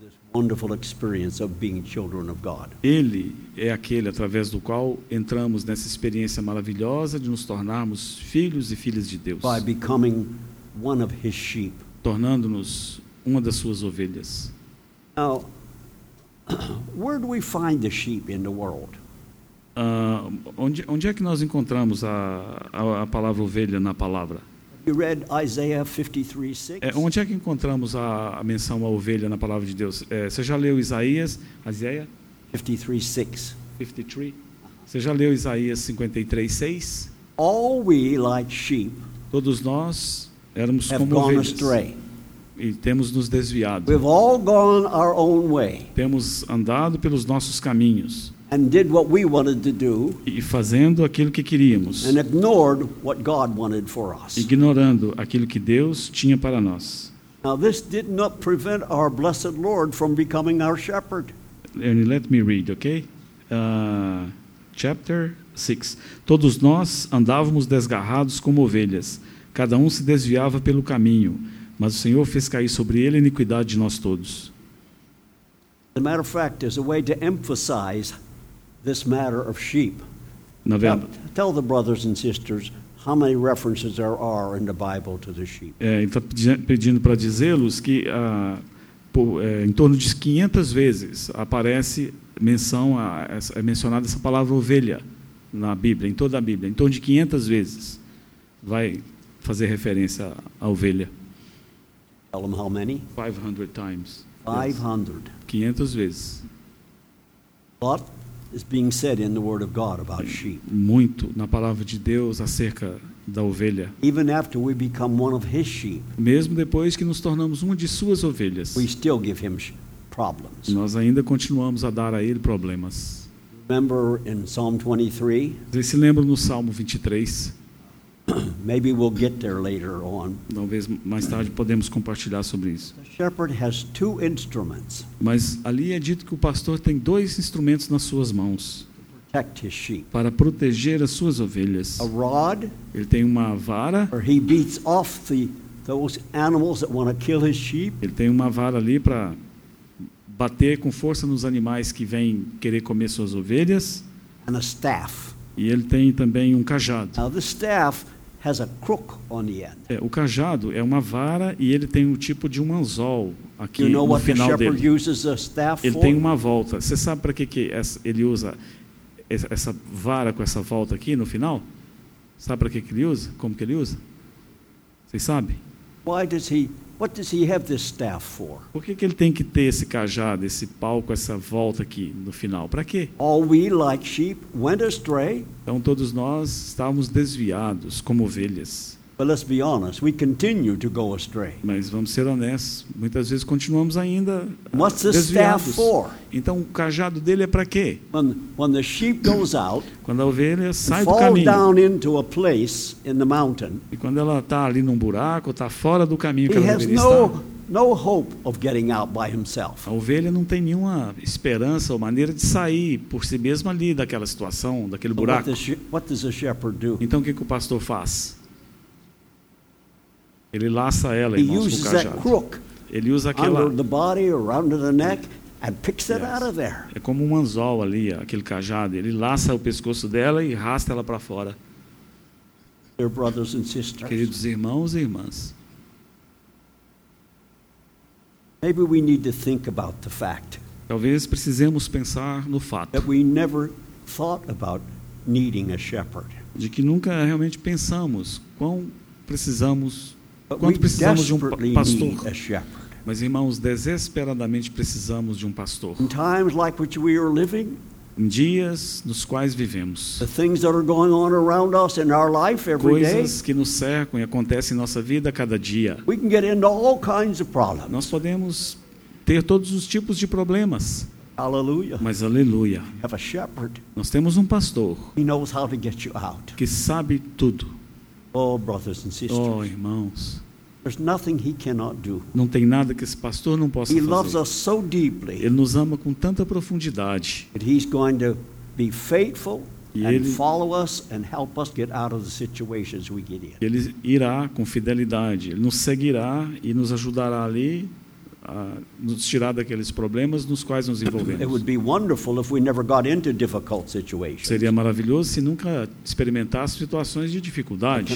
Speaker 1: this wonderful experience of being children of God.
Speaker 2: Ele é aquele através do qual entramos nessa experiência maravilhosa de nos tornarmos filhos e filhas de Deus,
Speaker 1: by becoming one of his sheep.
Speaker 2: tornando-nos uma das suas ovelhas.
Speaker 1: Now, where do we find the sheep in the world?
Speaker 2: Ah, onde, onde é que nós encontramos a, a, a palavra ovelha na palavra?
Speaker 1: You read Isaiah 53 6?
Speaker 2: É, onde é que encontramos a, a menção à ovelha na palavra de Deus? É, você já leu Isaías, Isaías
Speaker 1: 53 6.
Speaker 2: 53? Você já leu Isaías 53, 6?
Speaker 1: All we, like sheep,
Speaker 2: Todos nós éramos como ovelhas
Speaker 1: astray.
Speaker 2: e temos nos desviado.
Speaker 1: We've all gone our own way
Speaker 2: Temos andado pelos nossos caminhos
Speaker 1: and did what we wanted to do
Speaker 2: e fazendo aquilo que queríamos,
Speaker 1: and ignored what God wanted for us.
Speaker 2: ignorando aquilo que Deus tinha para nós.
Speaker 1: Now, this did not prevent our blessed Lord from becoming our shepherd.
Speaker 2: And let me read, ok? Uh, chapter 6. Todos nós andávamos desgarrados como ovelhas, cada um se desviava pelo caminho, mas o Senhor fez cair sobre ele a iniquidade de nós todos.
Speaker 1: Fact.
Speaker 2: Na verdade,
Speaker 1: tell the brothers and sisters how many references there are in the Bible to the sheep.
Speaker 2: é, ele está pedindo para dizê-los que ah, por, é, em torno de 500 vezes aparece menção a, é mencionada essa palavra ovelha na Bíblia, em toda a Bíblia, em torno de 500 vezes vai fazer referência à ovelha.
Speaker 1: Tell them how many?
Speaker 2: 500 times.
Speaker 1: 500.
Speaker 2: 500 vezes.
Speaker 1: Lot is being said in the Word of God about sheep.
Speaker 2: Muito na palavra de Deus acerca da ovelha.
Speaker 1: Even after we become one of His sheep,
Speaker 2: Mesmo depois que nos tornamos uma de suas ovelhas,
Speaker 1: we still give Him problems.
Speaker 2: nós ainda continuamos a dar a ele problemas.
Speaker 1: Remember in Psalm 23?
Speaker 2: Vocês se lembram no Salmo 23?
Speaker 1: Maybe we'll get there later on.
Speaker 2: Talvez mais tarde podemos compartilhar sobre isso.
Speaker 1: The shepherd has two instruments
Speaker 2: Mas ali é dito que o pastor tem dois instrumentos nas suas mãos
Speaker 1: to protect his sheep
Speaker 2: para proteger as suas ovelhas.
Speaker 1: a rod,
Speaker 2: Ele tem uma vara,
Speaker 1: where he beats off the, those animals that want to kill his sheep,
Speaker 2: ele tem uma vara ali para bater com força nos animais que vêm querer comer suas ovelhas.
Speaker 1: and a staff.
Speaker 2: E ele tem também um cajado.
Speaker 1: Now, the staff has a crook on the end.
Speaker 2: É, o cajado é uma vara e ele tem o tipo de um anzol aqui
Speaker 1: You know
Speaker 2: no final dele.
Speaker 1: uses staff
Speaker 2: Ele
Speaker 1: for?
Speaker 2: tem uma volta. Você sabe para que, que ele usa essa essa vara com essa volta aqui no final? Sabe para que, que ele usa? Como que ele usa? Vocês sabem?
Speaker 1: Why does he, what does he have this staff for?
Speaker 2: Por que, que ele tem que ter esse cajado, esse pau com essa volta aqui no final? Para quê?
Speaker 1: All we, like sheep, went astray.
Speaker 2: Então todos nós estávamos desviados como ovelhas.
Speaker 1: But let's be honest, we continue to go astray.
Speaker 2: Mas vamos ser honestos, muitas vezes continuamos ainda ah,
Speaker 1: What's the staff for?
Speaker 2: Então o cajado dele é para quê?
Speaker 1: When, when the sheep goes out
Speaker 2: Quando a ovelha sai do caminho
Speaker 1: down into a place in the mountain,
Speaker 2: e quando ela está ali num buraco, está fora do caminho que ela deveria
Speaker 1: no,
Speaker 2: estar,
Speaker 1: no hope of getting out by himself.
Speaker 2: a ovelha não tem nenhuma esperança ou maneira de sair por si mesma ali daquela situação, daquele
Speaker 1: what,
Speaker 2: buraco.
Speaker 1: does, what does a shepherd do?
Speaker 2: Então o que, que o pastor faz? Ele laça ela,
Speaker 1: He uses
Speaker 2: com o
Speaker 1: that
Speaker 2: cajado.
Speaker 1: crook
Speaker 2: Ele usa aquela.
Speaker 1: under the body or under the neck and picks it out of there.
Speaker 2: É como um anzol ali, aquele cajado. Ele laça o pescoço dela e arrasta ela para fora.
Speaker 1: Dear brothers and sisters,
Speaker 2: Queridos irmãos e irmãs,
Speaker 1: maybe we need to think about the fact
Speaker 2: talvez precisemos pensar no fato
Speaker 1: that we never thought about needing a shepherd.
Speaker 2: de que nunca realmente pensamos quão precisamos, quanto precisamos de um pastor. Mas irmãos, desesperadamente precisamos de um pastor.
Speaker 1: In times like which we are living,
Speaker 2: Em dias nos quais vivemos,
Speaker 1: the things that are going on around us in our life every day,
Speaker 2: coisas que nos cercam e acontecem em nossa vida cada dia.
Speaker 1: we can get into all kinds of problems.
Speaker 2: Nós podemos ter todos os tipos de problemas,
Speaker 1: Hallelujah.
Speaker 2: mas aleluia,
Speaker 1: Have a shepherd.
Speaker 2: nós temos um pastor
Speaker 1: He knows how to get you out.
Speaker 2: que sabe tudo.
Speaker 1: Oh, brothers and sisters,
Speaker 2: Oh, irmãos,
Speaker 1: there's nothing he cannot do.
Speaker 2: não tem nada que esse pastor não possa
Speaker 1: He loves
Speaker 2: fazer.
Speaker 1: us so deeply
Speaker 2: Ele nos ama com tanta profundidade.
Speaker 1: that he's going to be faithful
Speaker 2: E
Speaker 1: and
Speaker 2: ele-
Speaker 1: follow us and help us get out of the situations we get in.
Speaker 2: Ele irá com fidelidade, ele nos seguirá e nos ajudará ali nos tirar daqueles problemas nos quais nos
Speaker 1: It would
Speaker 2: envolvemos.
Speaker 1: be wonderful if we never got into difficult situations.
Speaker 2: Seria maravilhoso se nunca experimentasse situações de dificuldade.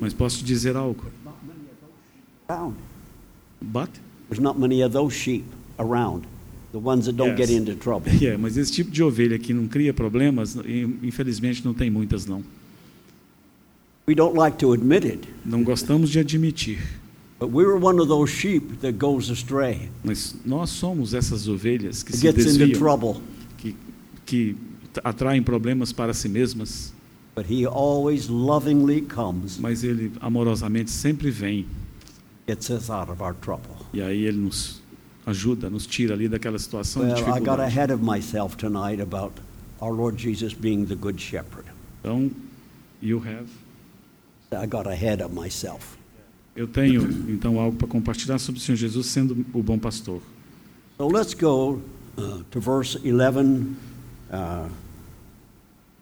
Speaker 2: Mas posso dizer algo. But
Speaker 1: There's not many of those sheep around, the ones that don't
Speaker 2: Yes.
Speaker 1: get into trouble.
Speaker 2: Mas esse tipo de ovelha que não cria problemas, infelizmente não tem muitas não.
Speaker 1: We don't like to admit it,
Speaker 2: Não gostamos de admitir,
Speaker 1: we were one of those sheep that goes astray,
Speaker 2: mas nós somos essas ovelhas que se
Speaker 1: gets into
Speaker 2: desviam,
Speaker 1: trouble.
Speaker 2: que, que atraem problemas para si mesmas,
Speaker 1: But he always lovingly comes,
Speaker 2: mas ele amorosamente sempre vem
Speaker 1: gets us out of our trouble.
Speaker 2: e aí ele nos ajuda, nos tira ali daquela situação de
Speaker 1: Well, I got
Speaker 2: dificuldade.
Speaker 1: ahead of myself tonight about our Lord Jesus being the good shepherd.
Speaker 2: Então, you have
Speaker 1: I got ahead of myself.
Speaker 2: Eu tenho então algo para compartilhar sobre o Senhor Jesus sendo o bom pastor.
Speaker 1: So let's go uh, to verse 11, uh,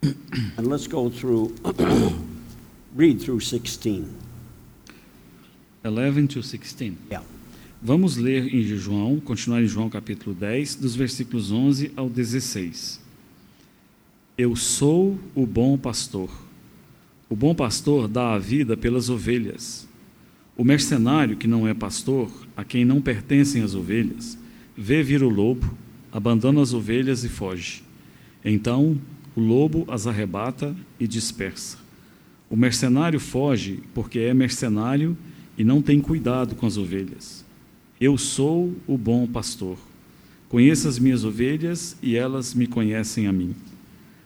Speaker 1: and let's go through, read through 16.
Speaker 2: 11 to 16.
Speaker 1: Yeah.
Speaker 2: Vamos ler em João, continuar em João capítulo 10, dos versículos 11 ao 16. Eu sou o bom pastor. O bom pastor dá a vida pelas ovelhas. O mercenário que não é pastor, a quem não pertencem as ovelhas, vê vir o lobo, abandona as ovelhas e foge. Então o lobo as arrebata e dispersa. O mercenário foge porque é mercenário e não tem cuidado com as ovelhas. Eu sou o bom pastor. Conheço as minhas ovelhas e elas me conhecem a mim.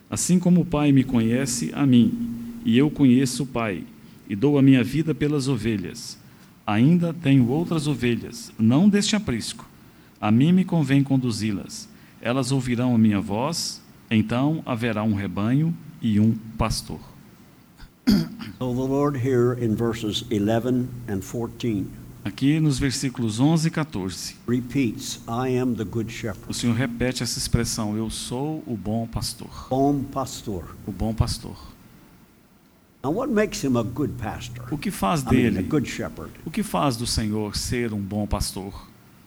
Speaker 2: Assim como o Pai me conhece a mim, e eu conheço o Pai, e dou a minha vida pelas ovelhas. Ainda tenho outras ovelhas, não deste aprisco. A mim me convém conduzi-las. Elas ouvirão a minha voz, então haverá um rebanho e um pastor.
Speaker 1: So the Lord here in verses 11 and 14
Speaker 2: Aqui nos versículos 11 e 14,
Speaker 1: repeats, I am the good
Speaker 2: o
Speaker 1: shepherd,
Speaker 2: Senhor repete essa expressão: Eu sou o bom pastor.
Speaker 1: bom pastor.
Speaker 2: O bom pastor.
Speaker 1: Now what makes him a good pastor?
Speaker 2: O que faz
Speaker 1: I mean, a
Speaker 2: dele?
Speaker 1: good shepherd.
Speaker 2: O que faz do Senhor ser um bom pastor?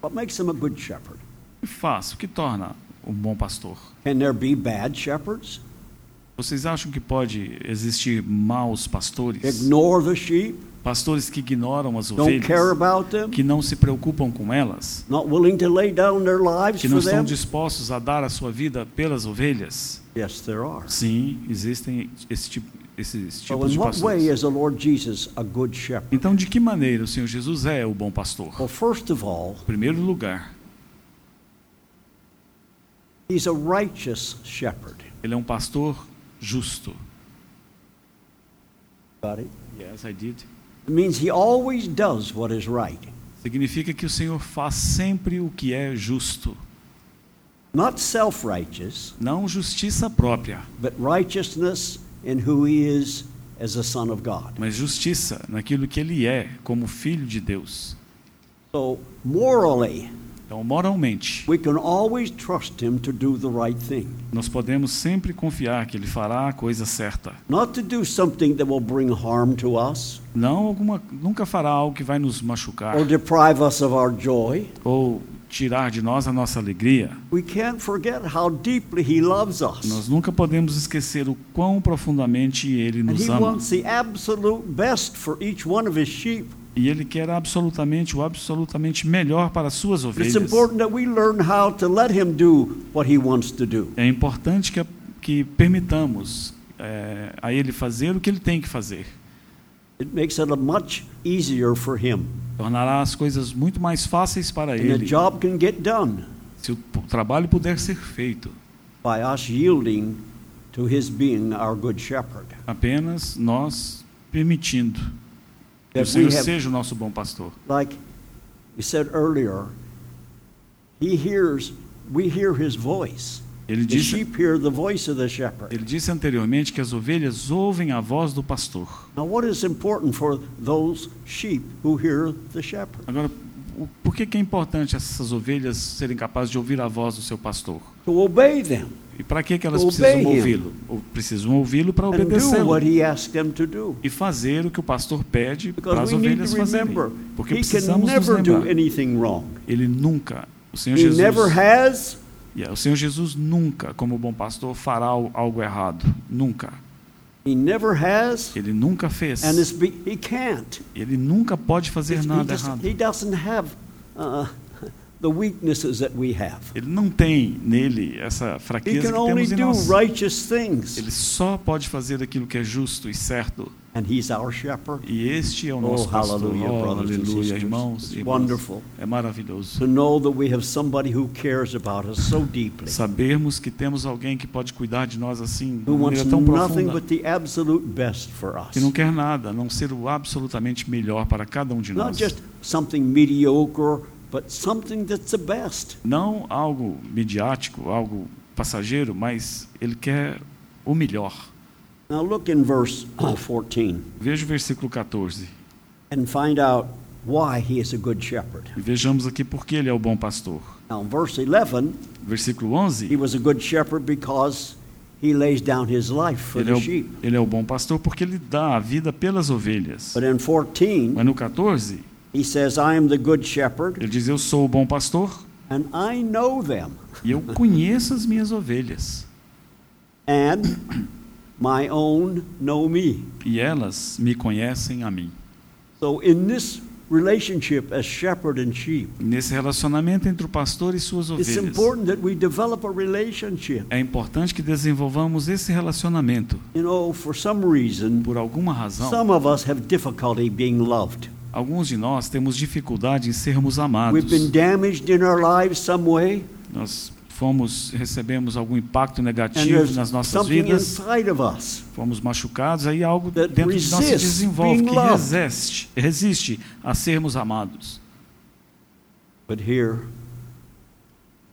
Speaker 1: What makes him a good shepherd?
Speaker 2: O que faz? O que torna um bom pastor?
Speaker 1: Can there be bad shepherds?
Speaker 2: Vocês acham que pode existir maus pastores?
Speaker 1: Ignore the sheep?
Speaker 2: Pastores que ignoram as
Speaker 1: Don't care
Speaker 2: ovelhas,
Speaker 1: about them?
Speaker 2: que não se preocupam com elas,
Speaker 1: Not willing to lay down their lives
Speaker 2: que não estão
Speaker 1: them?
Speaker 2: dispostos a dar a sua vida pelas ovelhas?
Speaker 1: Yes, there are.
Speaker 2: Sim, existem esse tipo, esses
Speaker 1: So
Speaker 2: tipos
Speaker 1: in
Speaker 2: de
Speaker 1: what way
Speaker 2: pastores.
Speaker 1: is the Lord Jesus a good shepherd?
Speaker 2: Então, de que maneira o Senhor Jesus é o bom pastor?
Speaker 1: Well,
Speaker 2: Em primeiro lugar,
Speaker 1: he's a righteous shepherd.
Speaker 2: ele é um pastor justo.
Speaker 1: Got it?
Speaker 2: Yes, I did.
Speaker 1: It means he always does what is right.
Speaker 2: Significa que o Senhor faz sempre o que é justo.
Speaker 1: Not self righteous,
Speaker 2: Não justiça própria,
Speaker 1: but righteousness in who he is as a son of God.
Speaker 2: mas justiça naquilo que ele é como filho de Deus.
Speaker 1: So, morally,
Speaker 2: Então, moralmente,
Speaker 1: we can always trust him to do the right thing.
Speaker 2: nós podemos sempre confiar que ele fará a coisa certa.
Speaker 1: Not to do something that will bring harm to us
Speaker 2: Não alguma, nunca fará algo que vai nos machucar
Speaker 1: or deprive us of our joy.
Speaker 2: ou tirar de nós a nossa alegria.
Speaker 1: We can't forget how deeply he loves us.
Speaker 2: Nós nunca podemos esquecer o quão profundamente ele nos
Speaker 1: he
Speaker 2: ama.
Speaker 1: wants the absolute best for each one of his sheep.
Speaker 2: E ele quer absolutamente o absolutamente melhor para as suas ovelhas.
Speaker 1: important that we learn how to let him do what he wants to do.
Speaker 2: É importante que, que permitamos é, a ele fazer o que ele tem que fazer.
Speaker 1: It makes it much easier for him.
Speaker 2: Tornará as coisas muito mais fáceis para
Speaker 1: And the
Speaker 2: ele.
Speaker 1: job can get done
Speaker 2: Se o trabalho puder ser feito,
Speaker 1: by us yielding to his being our good shepherd.
Speaker 2: apenas nós permitindo que o Senhor
Speaker 1: have,
Speaker 2: seja o nosso bom pastor.
Speaker 1: like we said earlier, he hears, we hear his voice.
Speaker 2: Ele disse, ele disse anteriormente que as ovelhas ouvem a voz do pastor.
Speaker 1: Now, what is important for those sheep who hear the shepherd?
Speaker 2: Agora, por que, que é importante essas ovelhas serem capazes de ouvir a voz do seu pastor?
Speaker 1: To obey them
Speaker 2: E para que, que elas precisam ouvi-lo? Ou Precisam ouvi-lo para obedecê-lo. E fazer o que o pastor pede para as ovelhas fazerem. Porque precisamos nos lembrar. Ele nunca, o Senhor Jesus,
Speaker 1: has,
Speaker 2: Yeah, o Senhor Jesus nunca, como bom pastor, fará al- algo errado. Nunca.
Speaker 1: he never has,
Speaker 2: Ele nunca fez.
Speaker 1: and he can't.
Speaker 2: Ele nunca pode fazer
Speaker 1: He,
Speaker 2: nada
Speaker 1: just-
Speaker 2: errado.
Speaker 1: he doesn't have uh, the weaknesses that we have.
Speaker 2: Ele não tem nele essa
Speaker 1: He
Speaker 2: fraqueza
Speaker 1: can
Speaker 2: que
Speaker 1: only
Speaker 2: temos em
Speaker 1: do
Speaker 2: nós.
Speaker 1: righteous things.
Speaker 2: Ele só pode fazer aquilo que é justo e certo.
Speaker 1: And he's our shepherd.
Speaker 2: E este é o
Speaker 1: Oh,
Speaker 2: nosso pastor.
Speaker 1: hallelujah,
Speaker 2: Oh,
Speaker 1: brothers and
Speaker 2: aleluia,
Speaker 1: sisters.
Speaker 2: irmãos.
Speaker 1: It's wonderful.
Speaker 2: É maravilhoso.
Speaker 1: To know that we have somebody who cares about us so deeply,
Speaker 2: Sabermos que temos alguém que pode cuidar de nós assim, de maneira tão
Speaker 1: nothing
Speaker 2: profunda,
Speaker 1: but the absolute best for us.
Speaker 2: que não quer nada, não ser o absolutamente melhor para cada um de
Speaker 1: Not
Speaker 2: nós.
Speaker 1: just something mediocre, but something that's the best.
Speaker 2: Não algo midiático, algo passageiro, mas ele quer o melhor.
Speaker 1: Now look in verse 14
Speaker 2: Veja o versículo 14
Speaker 1: and find out why he is a good shepherd.
Speaker 2: e vejamos aqui por que ele é o bom pastor.
Speaker 1: Now, in verse 11,
Speaker 2: Versículo
Speaker 1: he
Speaker 2: 11,
Speaker 1: was a good shepherd because he lays down his life for
Speaker 2: ele é,
Speaker 1: the
Speaker 2: o,
Speaker 1: sheep.
Speaker 2: ele é o bom pastor porque ele dá a vida pelas ovelhas.
Speaker 1: But in 14,
Speaker 2: Mas no 14,
Speaker 1: he says, I am the good shepherd,
Speaker 2: ele diz: Eu sou o bom pastor
Speaker 1: and I know them,
Speaker 2: e eu conheço as minhas ovelhas.
Speaker 1: and my own know me.
Speaker 2: E elas me conhecem a mim.
Speaker 1: So, in this relationship as shepherd and sheep,
Speaker 2: Nesse relacionamento entre o pastor e suas
Speaker 1: it's
Speaker 2: ovelhas,
Speaker 1: important that we develop a relationship.
Speaker 2: é importante que desenvolvamos esse relacionamento.
Speaker 1: You know, for some reason,
Speaker 2: Por alguma razão,
Speaker 1: some of us have difficulty being loved.
Speaker 2: Alguns de nós temos dificuldade em sermos amados. Nós fomos, recebemos algum impacto negativo nas nossas vidas, fomos machucados, aí algo dentro de nós se desenvolve que resiste, resiste a sermos amados.
Speaker 1: But here,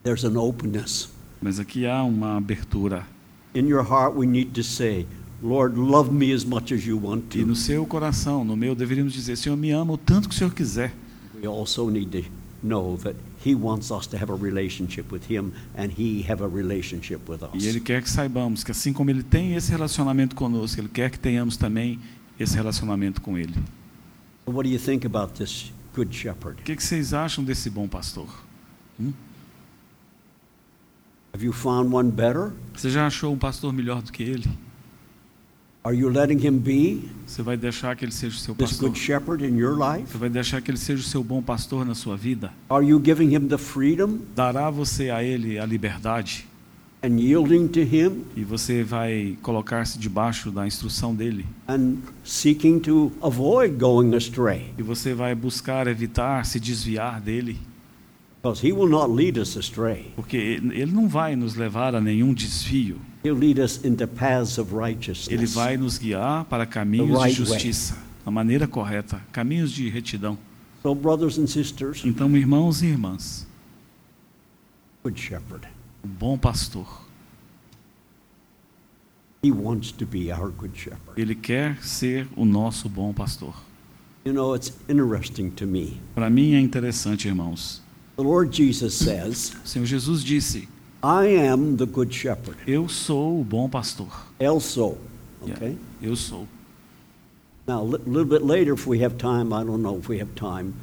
Speaker 1: there's an openness.
Speaker 2: Mas aqui há uma abertura.
Speaker 1: In your heart, we need to say, Lord, love me as much as you want
Speaker 2: E
Speaker 1: to.
Speaker 2: no seu coração, no meu, deveríamos dizer: Senhor, me ama o tanto que o Senhor quiser.
Speaker 1: We also need to know that He wants us to have a relationship with Him and He have a relationship with
Speaker 2: E
Speaker 1: us.
Speaker 2: Ele quer que saibamos que, assim como Ele tem esse relacionamento conosco, Ele quer que tenhamos também esse relacionamento com Ele.
Speaker 1: What do you think about this good shepherd?
Speaker 2: O que, que vocês acham desse bom pastor? Hum?
Speaker 1: Have you found one better?
Speaker 2: Você já achou um pastor melhor do que ele?
Speaker 1: Are you letting Him be
Speaker 2: Você vai deixar que ele seja o seu
Speaker 1: this
Speaker 2: pastor?
Speaker 1: good shepherd in your life?
Speaker 2: Você vai deixar que ele seja o seu bom pastor na sua vida?
Speaker 1: Are you giving Him the freedom
Speaker 2: Dará você a ele a liberdade
Speaker 1: and yielding to Him
Speaker 2: e você vai colocar-se debaixo da instrução dele
Speaker 1: and seeking to avoid going astray?
Speaker 2: e você vai buscar evitar se desviar dele,
Speaker 1: Because He will not lead us astray.
Speaker 2: porque ele não vai nos levar a nenhum desvio.
Speaker 1: He'll lead us into paths of righteousness.
Speaker 2: Ele vai nos guiar para caminhos de justiça, da maneira correta, caminhos de retidão.
Speaker 1: So, brothers and sisters,
Speaker 2: Então, irmãos e irmãs, o bom pastor, ele quer ser o nosso bom pastor.
Speaker 1: You know, it's interesting to me.
Speaker 2: Para mim é interessante, irmãos.
Speaker 1: The Lord Jesus says,
Speaker 2: O Senhor Jesus disse:
Speaker 1: I am the good shepherd.
Speaker 2: Eu sou o bom pastor.
Speaker 1: El so.
Speaker 2: Yeah,
Speaker 1: Okay?
Speaker 2: Eu sou.
Speaker 1: Now, a li- little bit later, if we have time, I don't know if we have time,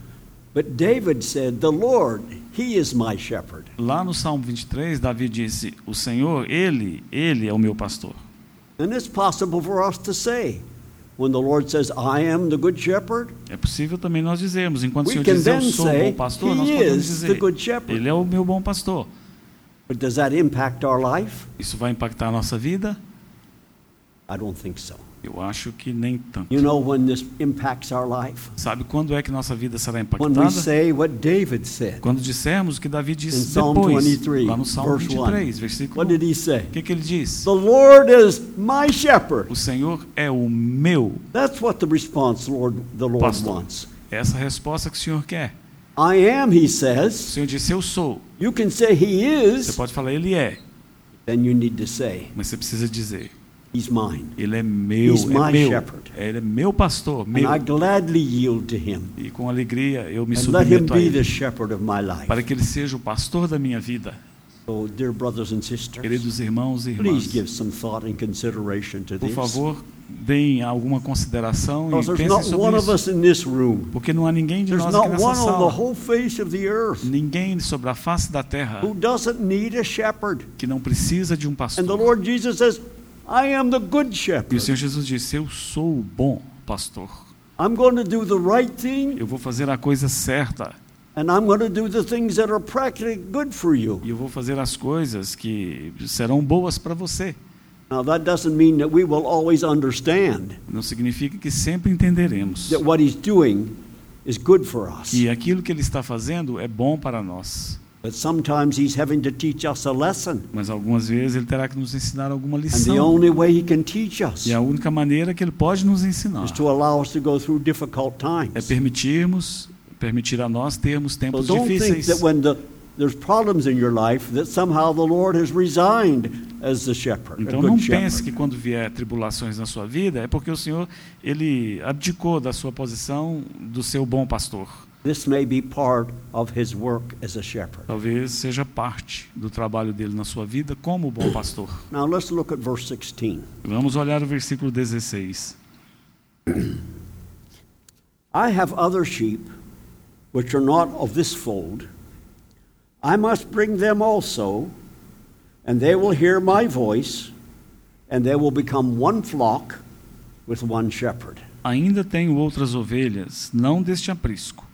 Speaker 1: but David said, The Lord, He is my shepherd.
Speaker 2: Lá no Salmo 23, Davi disse: O Senhor, ele, ele é o meu pastor.
Speaker 1: And it's possible for us to say, when the Lord says, I am the good shepherd,
Speaker 2: É possível também nós dizermos, enquanto o Senhor diz eu sou o bom pastor, nós podemos dizer ele é o meu bom pastor.
Speaker 1: But does that impact our life?
Speaker 2: Isso vai impactar a nossa vida?
Speaker 1: I don't think so.
Speaker 2: Eu acho que nem tanto.
Speaker 1: You know when this impacts our life?
Speaker 2: Sabe quando é que nossa vida será
Speaker 1: When we
Speaker 2: impactada?
Speaker 1: say what David said.
Speaker 2: Quando dissermos o que Davi disse
Speaker 1: Psalm
Speaker 2: depois,
Speaker 1: 23,
Speaker 2: lá no Salmo
Speaker 1: verse
Speaker 2: 23,
Speaker 1: 1.
Speaker 2: versículo
Speaker 1: What
Speaker 2: 1.
Speaker 1: did he say?
Speaker 2: O que, que ele diz?
Speaker 1: The Lord is my shepherd.
Speaker 2: O Senhor é o meu.
Speaker 1: That's what the response Lord, the Lord
Speaker 2: Pastor.
Speaker 1: wants.
Speaker 2: Essa é a resposta que o Senhor quer.
Speaker 1: I am, he
Speaker 2: O
Speaker 1: says.
Speaker 2: Senhor disse, eu sou.
Speaker 1: You can say he
Speaker 2: Você
Speaker 1: is,
Speaker 2: pode falar, ele é.
Speaker 1: then you need to say,
Speaker 2: Mas você precisa dizer,
Speaker 1: he's mine.
Speaker 2: ele é meu,
Speaker 1: He's my
Speaker 2: é meu.
Speaker 1: shepherd.
Speaker 2: Ele é meu pastor,
Speaker 1: And
Speaker 2: meu.
Speaker 1: I gladly yield to him.
Speaker 2: E com alegria eu me
Speaker 1: And let him
Speaker 2: submeto a
Speaker 1: be the
Speaker 2: ele.
Speaker 1: shepherd of my life.
Speaker 2: Para que ele seja o pastor da minha vida.
Speaker 1: So, dear brothers and sisters,
Speaker 2: Queridos irmãos e
Speaker 1: please
Speaker 2: irmãs,
Speaker 1: give some thought and consideration to
Speaker 2: por
Speaker 1: this.
Speaker 2: favor, deem alguma consideração e pensem sobre isso. Porque não há ninguém de
Speaker 1: There's
Speaker 2: nós aqui nessa sala, ninguém sobre a face da terra que não precisa de um pastor.
Speaker 1: Says,
Speaker 2: E o. Senhor Jesus disse: Eu sou o bom pastor.
Speaker 1: I'm going to do the right thing,
Speaker 2: Eu vou fazer a coisa certa.
Speaker 1: And I'm going to do the things that are practically good for you.
Speaker 2: E eu vou fazer as coisas que serão boas para você.
Speaker 1: Now, that doesn't mean that we will always understand
Speaker 2: Não significa que sempre entenderemos
Speaker 1: that what He's doing is good for us.
Speaker 2: que aquilo que ele está fazendo é bom para nós.
Speaker 1: But sometimes He's having to teach us a lesson.
Speaker 2: Mas algumas vezes ele terá que nos ensinar alguma
Speaker 1: And the
Speaker 2: lição.
Speaker 1: only way He can teach us
Speaker 2: E a única maneira que ele pode nos ensinar
Speaker 1: is to allow us to go through difficult
Speaker 2: é
Speaker 1: times.
Speaker 2: permitirmos, permitir a nós termos
Speaker 1: So
Speaker 2: tempos
Speaker 1: don't think
Speaker 2: difíceis.
Speaker 1: that when the, there's problems in your life that somehow the Lord has resigned as the shepherd,
Speaker 2: Então não pense que quando vier tribulações na sua vida é porque o Senhor ele abdicou da sua posição do seu bom pastor.
Speaker 1: This may be part of his work as a shepherd.
Speaker 2: Talvez seja parte do trabalho dele na sua vida como bom pastor.
Speaker 1: Now let's look at verse 16.
Speaker 2: Vamos olhar o versículo 16.
Speaker 1: I have other sheep which are not of this fold. I must bring them also, and they will hear my voice, and they will become one flock with one shepherd.
Speaker 2: Ainda tenho outras ovelhas, não deste aprisco.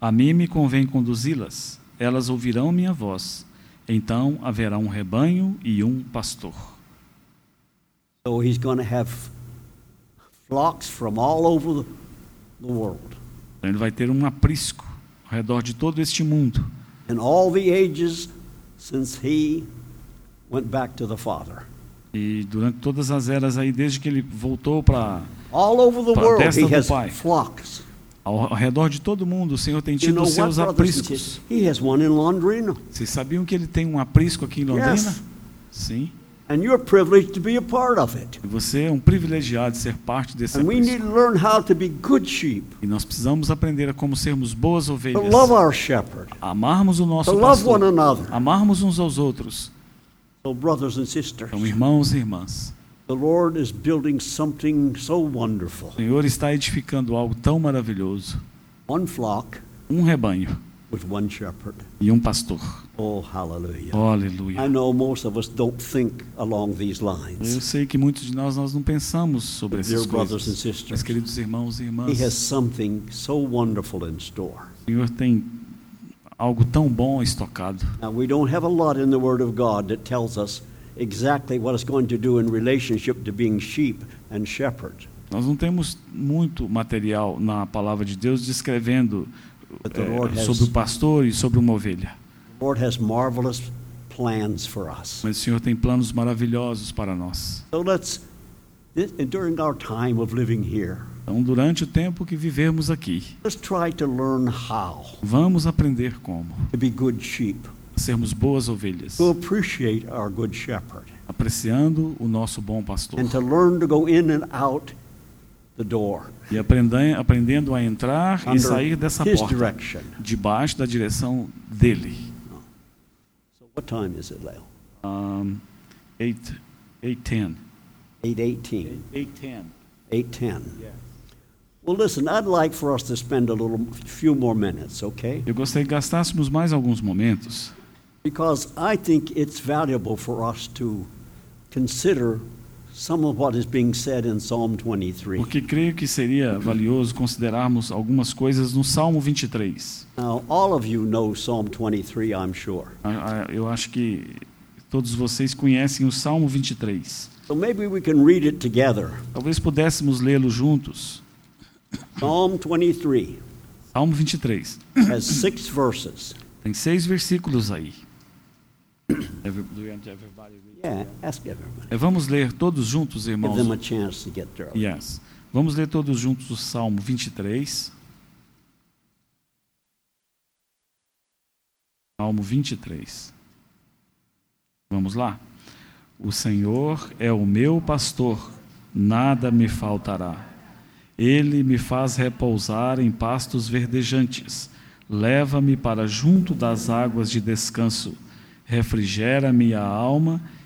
Speaker 2: A mim me convém conduzi-las. Elas ouvirão minha voz. Então haverá um rebanho e um pastor.
Speaker 1: So he's going to have flocks from all over the, world.
Speaker 2: Então, ele vai ter um aprisco ao redor de todo este mundo.
Speaker 1: In all the ages since he went back to the Father.
Speaker 2: E durante todas as eras aí, desde que ele voltou para
Speaker 1: All over the world, he has
Speaker 2: Pai.
Speaker 1: flocks.
Speaker 2: ao, ao redor de todo mundo, o Senhor tem
Speaker 1: You
Speaker 2: tido
Speaker 1: know
Speaker 2: os
Speaker 1: what,
Speaker 2: seus apriscos.
Speaker 1: sisters? He has one in Londrina,
Speaker 2: Vocês sabiam que ele tem um aprisco aqui em Londrina?
Speaker 1: Yes.
Speaker 2: Sim.
Speaker 1: And you're privileged to be a part of it.
Speaker 2: E você é um privilegiado de ser parte desse
Speaker 1: And we need to learn how to be good sheep,
Speaker 2: E nós precisamos aprender a como sermos boas
Speaker 1: to
Speaker 2: ovelhas.
Speaker 1: love our shepherd,
Speaker 2: Amarmos o
Speaker 1: to
Speaker 2: nosso
Speaker 1: love one
Speaker 2: pastor.
Speaker 1: another.
Speaker 2: Amarmos uns aos outros.
Speaker 1: So, brothers and sisters,
Speaker 2: Então, irmãos e irmãs,
Speaker 1: the Lord is building something so wonderful.
Speaker 2: o Senhor está edificando algo tão maravilhoso.
Speaker 1: One flock
Speaker 2: Um rebanho. E um pastor.
Speaker 1: Oh, hallelujah.
Speaker 2: Oh,
Speaker 1: I
Speaker 2: aleluia.
Speaker 1: know most of us don't think along these
Speaker 2: Eu
Speaker 1: lines.
Speaker 2: sei que muitos de nós, nós não pensamos sobre
Speaker 1: Dear
Speaker 2: essas
Speaker 1: brothers and
Speaker 2: coisas.
Speaker 1: sisters,
Speaker 2: Mas, queridos irmãos e irmãs,
Speaker 1: He has something so wonderful in store.
Speaker 2: o Senhor tem algo tão bom estocado.
Speaker 1: Now, we don't have a lot in the Word of God that tells us exactly what it's going to do in relationship to being sheep and shepherd.
Speaker 2: Nós não temos muito material na palavra de Deus descrevendo
Speaker 1: But the Lord has-
Speaker 2: sobre o pastor e sobre uma ovelha.
Speaker 1: The Lord has marvelous plans for us.
Speaker 2: Mas o Senhor tem planos maravilhosos para nós.
Speaker 1: So let's, this, and during our time of living here,
Speaker 2: Então, durante o tempo que vivemos aqui,
Speaker 1: let's try to learn how
Speaker 2: vamos aprender como
Speaker 1: to be good sheep,
Speaker 2: sermos boas ovelhas,
Speaker 1: to appreciate our good shepherd,
Speaker 2: apreciando o nosso bom pastor
Speaker 1: and to learn to go in and out the door
Speaker 2: e aprendem- aprendendo a entrar e sair dessa
Speaker 1: His
Speaker 2: porta,
Speaker 1: direction.
Speaker 2: debaixo da direção dele.
Speaker 1: So what time is it, Leo?
Speaker 2: Um, 8, 810.
Speaker 1: 8:18.
Speaker 2: 810.
Speaker 1: 8:10. Well, listen, I'd like for us to spend a little few more minutes, okay?
Speaker 2: Eu gostaria que gastássemos mais alguns momentos,
Speaker 1: Because I think it's valuable for us to consider some of what is being said in Psalm 23.
Speaker 2: porque creio que seria valioso considerarmos algumas coisas no Salmo 23.
Speaker 1: Now, all of you know Psalm 23, I'm sure.
Speaker 2: Ah, ah, Eu acho que todos vocês conhecem o Salmo 23.
Speaker 1: So maybe we can read it together.
Speaker 2: Talvez pudéssemos lê-lo juntos.
Speaker 1: Psalm 23
Speaker 2: Salmo 23.
Speaker 1: has six verses.
Speaker 2: Tem seis versículos aí. Everybody?
Speaker 1: Yeah, ask everybody.
Speaker 2: Eh, Vamos ler todos juntos,
Speaker 1: Give
Speaker 2: irmãos?
Speaker 1: them a chance to get there.
Speaker 2: Yes. Vamos ler todos juntos o Salmo 23. Salmo 23. Vamos lá? O Senhor é o meu pastor, nada me faltará. Ele me faz repousar em pastos verdejantes, leva-me para junto das águas de descanso, refrigera-me a alma,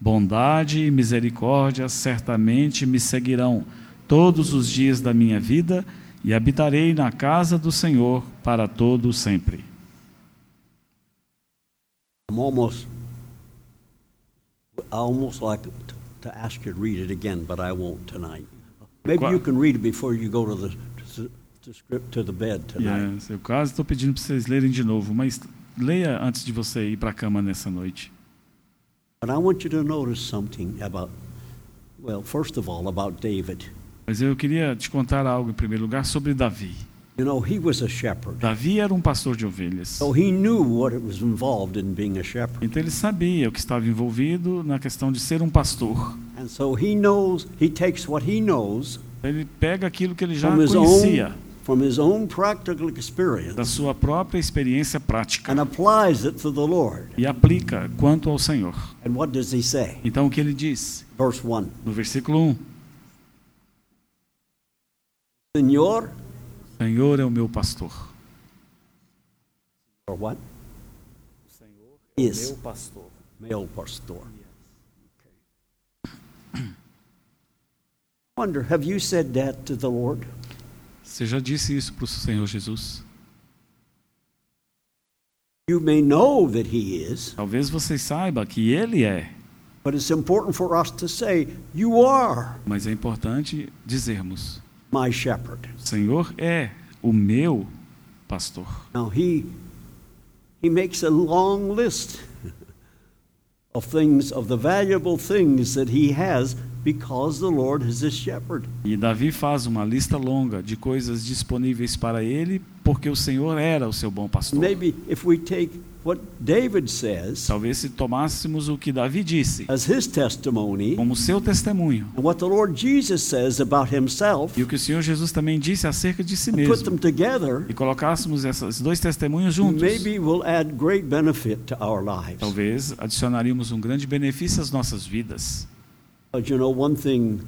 Speaker 2: Bondade e misericórdia certamente me seguirão todos os dias da minha vida e habitarei na casa do Senhor para todo sempre.
Speaker 1: I'm almost, almost like to, to ask you to read it again, but I won't tonight. Maybe
Speaker 2: Qua-
Speaker 1: you can read it before you go to the to, to script to the bed tonight.
Speaker 2: Yes, eu quase estou pedindo para vocês lerem de novo, mas leia antes de você ir para a cama nessa noite.
Speaker 1: But I want you to notice something about, well, first of all, about David.
Speaker 2: Mas eu queria te contar algo em primeiro lugar sobre Davi.
Speaker 1: You know, he was a shepherd,
Speaker 2: Davi era um pastor de ovelhas.
Speaker 1: so he knew what it was involved in being a shepherd,
Speaker 2: Então ele sabia o que estava envolvido na questão de ser um pastor.
Speaker 1: and so he knows. He takes what he knows
Speaker 2: Ele pega aquilo que ele já conhecia,
Speaker 1: from his own practical experience
Speaker 2: da sua própria experiência prática,
Speaker 1: and applies it to the Lord.
Speaker 2: e aplica quanto ao Senhor.
Speaker 1: And what does he say?
Speaker 2: Então o que ele diz?
Speaker 1: Verse one:
Speaker 2: No versículo 1:
Speaker 1: Senor,
Speaker 2: Senhor é o meu pastor.
Speaker 1: or what?
Speaker 2: Senhor
Speaker 1: Is.
Speaker 2: pastor.
Speaker 1: Male pastor. Wonder, have you said that to the Lord?
Speaker 2: Você já disse isso para o Senhor Jesus?
Speaker 1: You may know that He is,
Speaker 2: Talvez você saiba que Ele é,
Speaker 1: but it's important for us to say, You are
Speaker 2: mas é importante dizermos:
Speaker 1: my shepherd.
Speaker 2: Senhor é o meu pastor.
Speaker 1: Now, He, he makes a long list of things, of the valuable things that He has because the Lord is His shepherd.
Speaker 2: E Davi faz uma lista longa de coisas disponíveis para ele, porque o Senhor era o seu bom pastor.
Speaker 1: Maybe if we take what David says
Speaker 2: Talvez se tomássemos o que Davi disse
Speaker 1: as his testimony
Speaker 2: como seu testemunho,
Speaker 1: and what the Lord Jesus says about himself
Speaker 2: e o que o Senhor Jesus também disse acerca de si
Speaker 1: and put them
Speaker 2: mesmo,
Speaker 1: together,
Speaker 2: e colocássemos esses dois testemunhos juntos,
Speaker 1: maybe will add great benefit to our lives.
Speaker 2: talvez adicionaríamos um grande benefício às nossas vidas.
Speaker 1: But you know, one thing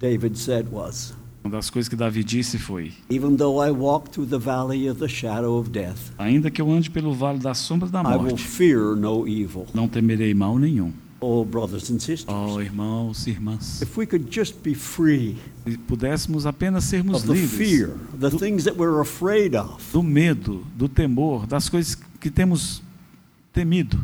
Speaker 1: David said was,
Speaker 2: Uma das coisas que Davi disse foi:
Speaker 1: Even though I walk through the valley of the shadow of death,
Speaker 2: Ainda que eu ande pelo vale da sombra da
Speaker 1: I will
Speaker 2: morte,
Speaker 1: fear no evil.
Speaker 2: não temerei mal nenhum.
Speaker 1: Oh, brothers and sisters,
Speaker 2: Oh, irmãos e irmãs,
Speaker 1: if we could just be free
Speaker 2: se pudéssemos apenas sermos
Speaker 1: of the
Speaker 2: livres
Speaker 1: fear, the things that we're afraid of,
Speaker 2: do medo, do temor, das coisas que temos temido.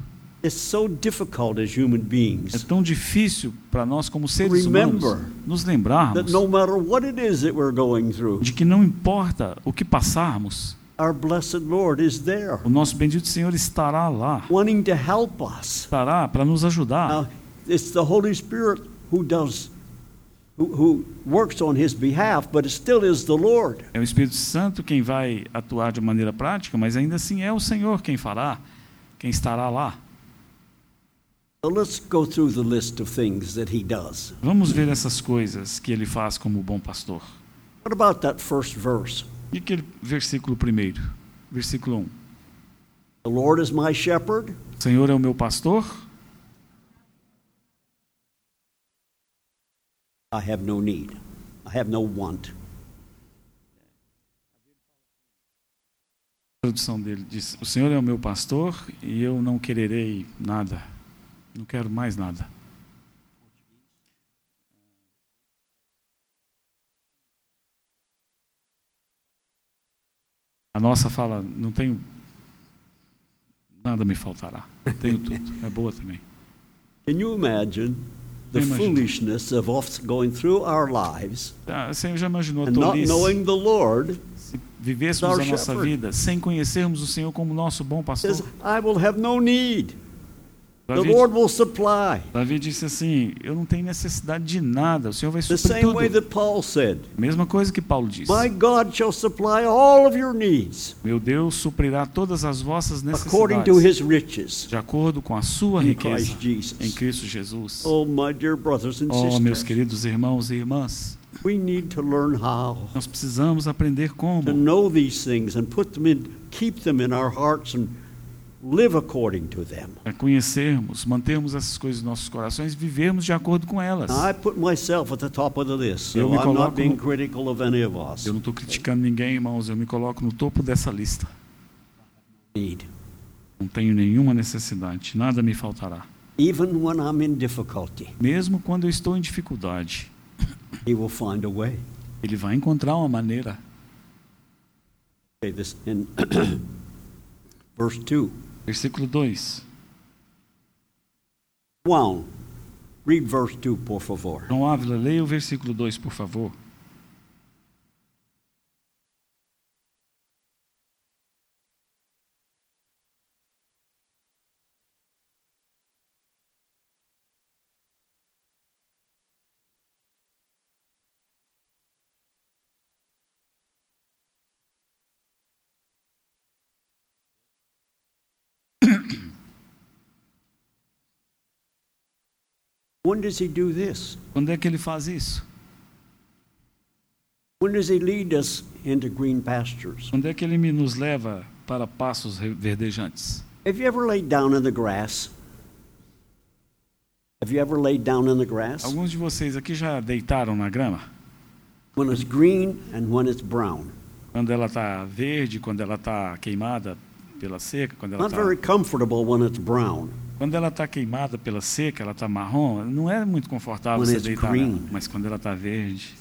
Speaker 1: It's so difficult as human
Speaker 2: É
Speaker 1: beings
Speaker 2: tão difícil para nós, como seres humanos,
Speaker 1: Remember
Speaker 2: nos
Speaker 1: that
Speaker 2: lembrarmos
Speaker 1: no matter what it is that we're going through,
Speaker 2: de que não importa o que passarmos,
Speaker 1: our blessed Lord is there,
Speaker 2: o nosso bendito Senhor estará lá,
Speaker 1: wanting to help us.
Speaker 2: estará para nos ajudar.
Speaker 1: Now, it's the Holy Spirit who does, who, who works on His behalf, but it still is the Lord.
Speaker 2: É o Espírito Santo quem vai atuar de maneira prática, mas ainda assim é o Senhor quem fará, quem estará lá.
Speaker 1: So let's go through the list of things that He does.
Speaker 2: Vamos ver essas coisas que ele faz como bom pastor.
Speaker 1: What about that first verse?
Speaker 2: E aquele versículo primeiro, versículo 1.
Speaker 1: The Lord is my shepherd.
Speaker 2: O Senhor é o meu pastor,
Speaker 1: I have no need. I have no want.
Speaker 2: a tradução dele diz: O Senhor é o meu pastor e eu não quererei nada. Não quero mais nada. A nossa fala: Não tenho. Nada me faltará. Tenho tudo. É boa também.
Speaker 1: Can you imagine the foolishness of going through our lives
Speaker 2: Ah, Você já imaginou a
Speaker 1: not
Speaker 2: tolice
Speaker 1: knowing the Lord?
Speaker 2: se vivêssemos a nossa vida sem conhecermos o Senhor como nosso bom pastor?
Speaker 1: I will have no need. The
Speaker 2: Davi,
Speaker 1: Lord will supply.
Speaker 2: Davi disse assim: Eu não tenho necessidade de nada, o Senhor vai
Speaker 1: The
Speaker 2: suprir
Speaker 1: same way
Speaker 2: tudo.
Speaker 1: that Paul said,
Speaker 2: Mesma coisa que Paulo disse:
Speaker 1: My God shall supply all of your needs
Speaker 2: Meu Deus suprirá todas as vossas
Speaker 1: according to
Speaker 2: necessidades
Speaker 1: his riches
Speaker 2: de acordo com a sua
Speaker 1: in
Speaker 2: riqueza
Speaker 1: Christ Jesus.
Speaker 2: em Cristo Jesus.
Speaker 1: Oh, my dear brothers and
Speaker 2: Oh, meus
Speaker 1: sisters,
Speaker 2: queridos irmãos e irmãs,
Speaker 1: we need to learn how
Speaker 2: nós precisamos aprender
Speaker 1: to
Speaker 2: como
Speaker 1: know these things and put them in, keep them in our hearts and live according to them.
Speaker 2: a conhecermos, mantermos essas coisas nos nossos corações e vivermos de acordo com elas.
Speaker 1: I put myself at the top of the list,
Speaker 2: Eu
Speaker 1: so
Speaker 2: me
Speaker 1: I'm
Speaker 2: coloco
Speaker 1: not being critical of any of us.
Speaker 2: Eu não estou criticando ninguém, irmãos, eu me coloco no topo dessa lista.
Speaker 1: Need.
Speaker 2: Não tenho nenhuma necessidade, nada me faltará.
Speaker 1: Even when I'm in difficulty,
Speaker 2: Mesmo quando eu estou em dificuldade,
Speaker 1: He will find a way.
Speaker 2: Ele vai encontrar uma maneira.
Speaker 1: Okay, this in verse 2.
Speaker 2: Versículo 2.
Speaker 1: Juan, read verse 2, por favor.
Speaker 2: João Ávila, leia o versículo 2, por favor. Quando é que ele faz isso?
Speaker 1: When does He lead us into green pastures?
Speaker 2: Quando é que ele nos leva para passos re- verdejantes?
Speaker 1: Have you ever laid down in the grass? Have you ever laid down in the grass?
Speaker 2: Alguns de vocês aqui já deitaram na grama?
Speaker 1: When it's green and when it's brown.
Speaker 2: Quando ela está verde, quando ela está queimada pela seca, quando ela
Speaker 1: Not
Speaker 2: está
Speaker 1: very comfortable when it's brown.
Speaker 2: Quando ela tá queimada pela seca, ela está marrom, não é muito confortável
Speaker 1: When
Speaker 2: você deitar
Speaker 1: green.
Speaker 2: nela. Mas quando ela está verde,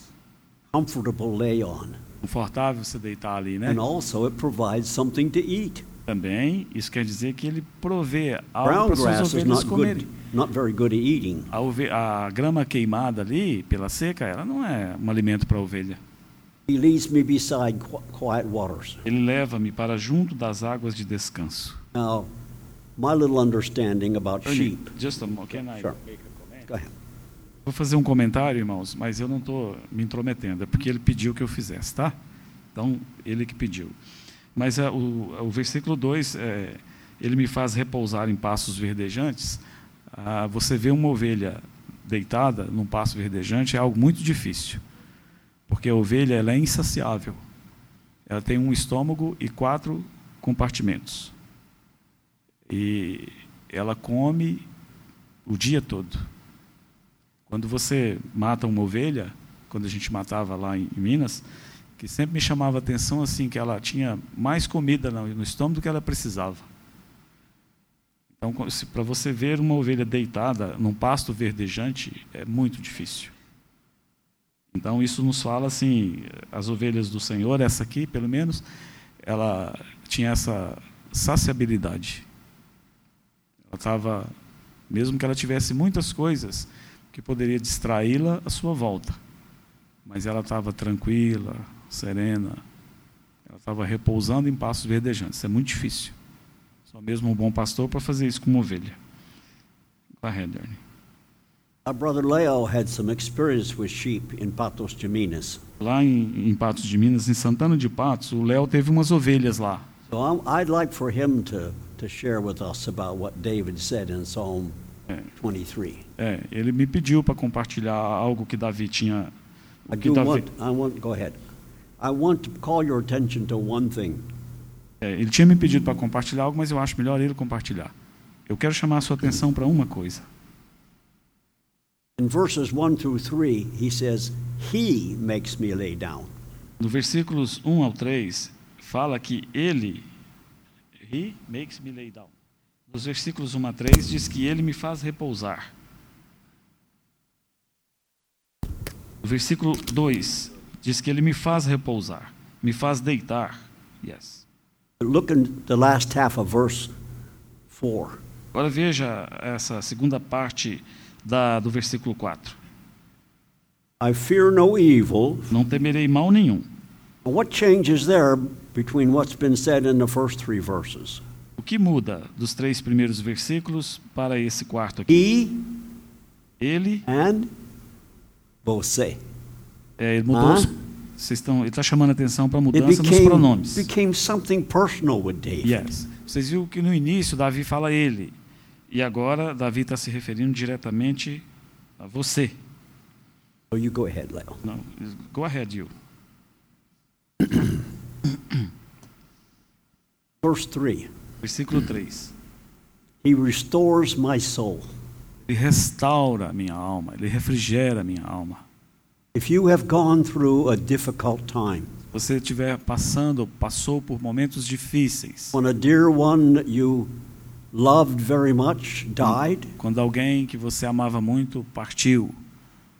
Speaker 1: Comfortable lay on.
Speaker 2: confortável você deitar ali, né?
Speaker 1: And also it provides something to eat.
Speaker 2: Também, isso quer dizer que ele provê algo para suas
Speaker 1: is
Speaker 2: ovelhas comerem.
Speaker 1: not very good at eating.
Speaker 2: A, ove- a grama queimada ali, pela seca, ela não é um alimento para a ovelha.
Speaker 1: He leads me beside qu- quiet waters.
Speaker 2: Ele leva-me para junto das águas de descanso.
Speaker 1: Now, my little understanding about
Speaker 2: Ernie,
Speaker 1: sheep.
Speaker 2: just a mo- can I
Speaker 1: Sure.
Speaker 2: make a comment?
Speaker 1: Go ahead.
Speaker 2: Vou fazer um comentário, irmãos, mas eu não estou me intrometendo, é porque ele pediu que eu fizesse, tá? Então, ele que pediu. Mas é, o, o versículo 2, é, ele me faz repousar em passos verdejantes. Ah, você vê uma ovelha deitada num passo verdejante é algo muito difícil, porque a ovelha ela é insaciável. Ela tem um estômago e quatro compartimentos. E ela come o dia todo. Quando você mata uma ovelha, quando a gente matava lá em, Minas, que sempre me chamava a atenção assim que ela tinha mais comida no estômago do que ela precisava. Então, para você ver uma ovelha deitada num pasto verdejante é muito difícil. Então isso nos fala assim, as ovelhas do Senhor, essa aqui, pelo menos, ela tinha essa saciabilidade. Ela estava, mesmo que ela tivesse muitas coisas que poderia distraí-la à sua volta, mas ela estava tranquila, serena, ela estava repousando em passos verdejantes. Isso é muito difícil. Só mesmo um bom pastor para fazer isso com uma ovelha. Go ahead, Ernie.
Speaker 1: Our brother Leo had some experience with sheep in Patos de Minas.
Speaker 2: Lá em, em Patos de Minas, em Santana de Patos, o Léo teve umas ovelhas lá.
Speaker 1: So I'm, I'd like for him to, to share with us about what David said in Psalm
Speaker 2: É,
Speaker 1: 23.
Speaker 2: é, ele me pediu para compartilhar algo que Davi tinha.
Speaker 1: I
Speaker 2: O que
Speaker 1: do
Speaker 2: Davi,
Speaker 1: want, I want, go ahead. I want to call your attention to one thing.
Speaker 2: é, ele tinha me pedido para compartilhar algo, mas eu acho melhor ele compartilhar. Eu quero chamar a sua atenção para uma coisa.
Speaker 1: In verses 1 through 3, he says, He makes me lay down.
Speaker 2: No versículos 1 ao 3, fala que ele. He makes me lay down. Nos versículos 1 a 3, diz que ele me faz repousar. No versículo 2, diz que ele me faz repousar, me faz deitar. Yes.
Speaker 1: Look in the last half of verse 4.
Speaker 2: Agora veja essa segunda parte da, do versículo 4.
Speaker 1: I fear no evil.
Speaker 2: Não temerei mal nenhum.
Speaker 1: What changes there between what's been said in the first three verses?
Speaker 2: O que muda dos três primeiros versículos para esse quarto aqui?
Speaker 1: He
Speaker 2: Ele,
Speaker 1: and você.
Speaker 2: é, ele mudou.
Speaker 1: Ah.
Speaker 2: os- vocês estão, ele está chamando a atenção para a mudança
Speaker 1: became,
Speaker 2: pronomes.
Speaker 1: became something personal with David.
Speaker 2: Yes. Vocês viram que no início Davi fala ele. E agora Davi está se referindo diretamente a você.
Speaker 1: So you go ahead, Leo.
Speaker 2: Não, go ahead, you.
Speaker 1: Verse 3
Speaker 2: Versículo 3.
Speaker 1: He restores my soul.
Speaker 2: Ele restaura minha alma, ele refrigera minha alma.
Speaker 1: If you have gone through a difficult time,
Speaker 2: você estiver passando, passou por momentos difíceis,
Speaker 1: when a dear one you loved very much died,
Speaker 2: Quando alguém que você amava muito partiu,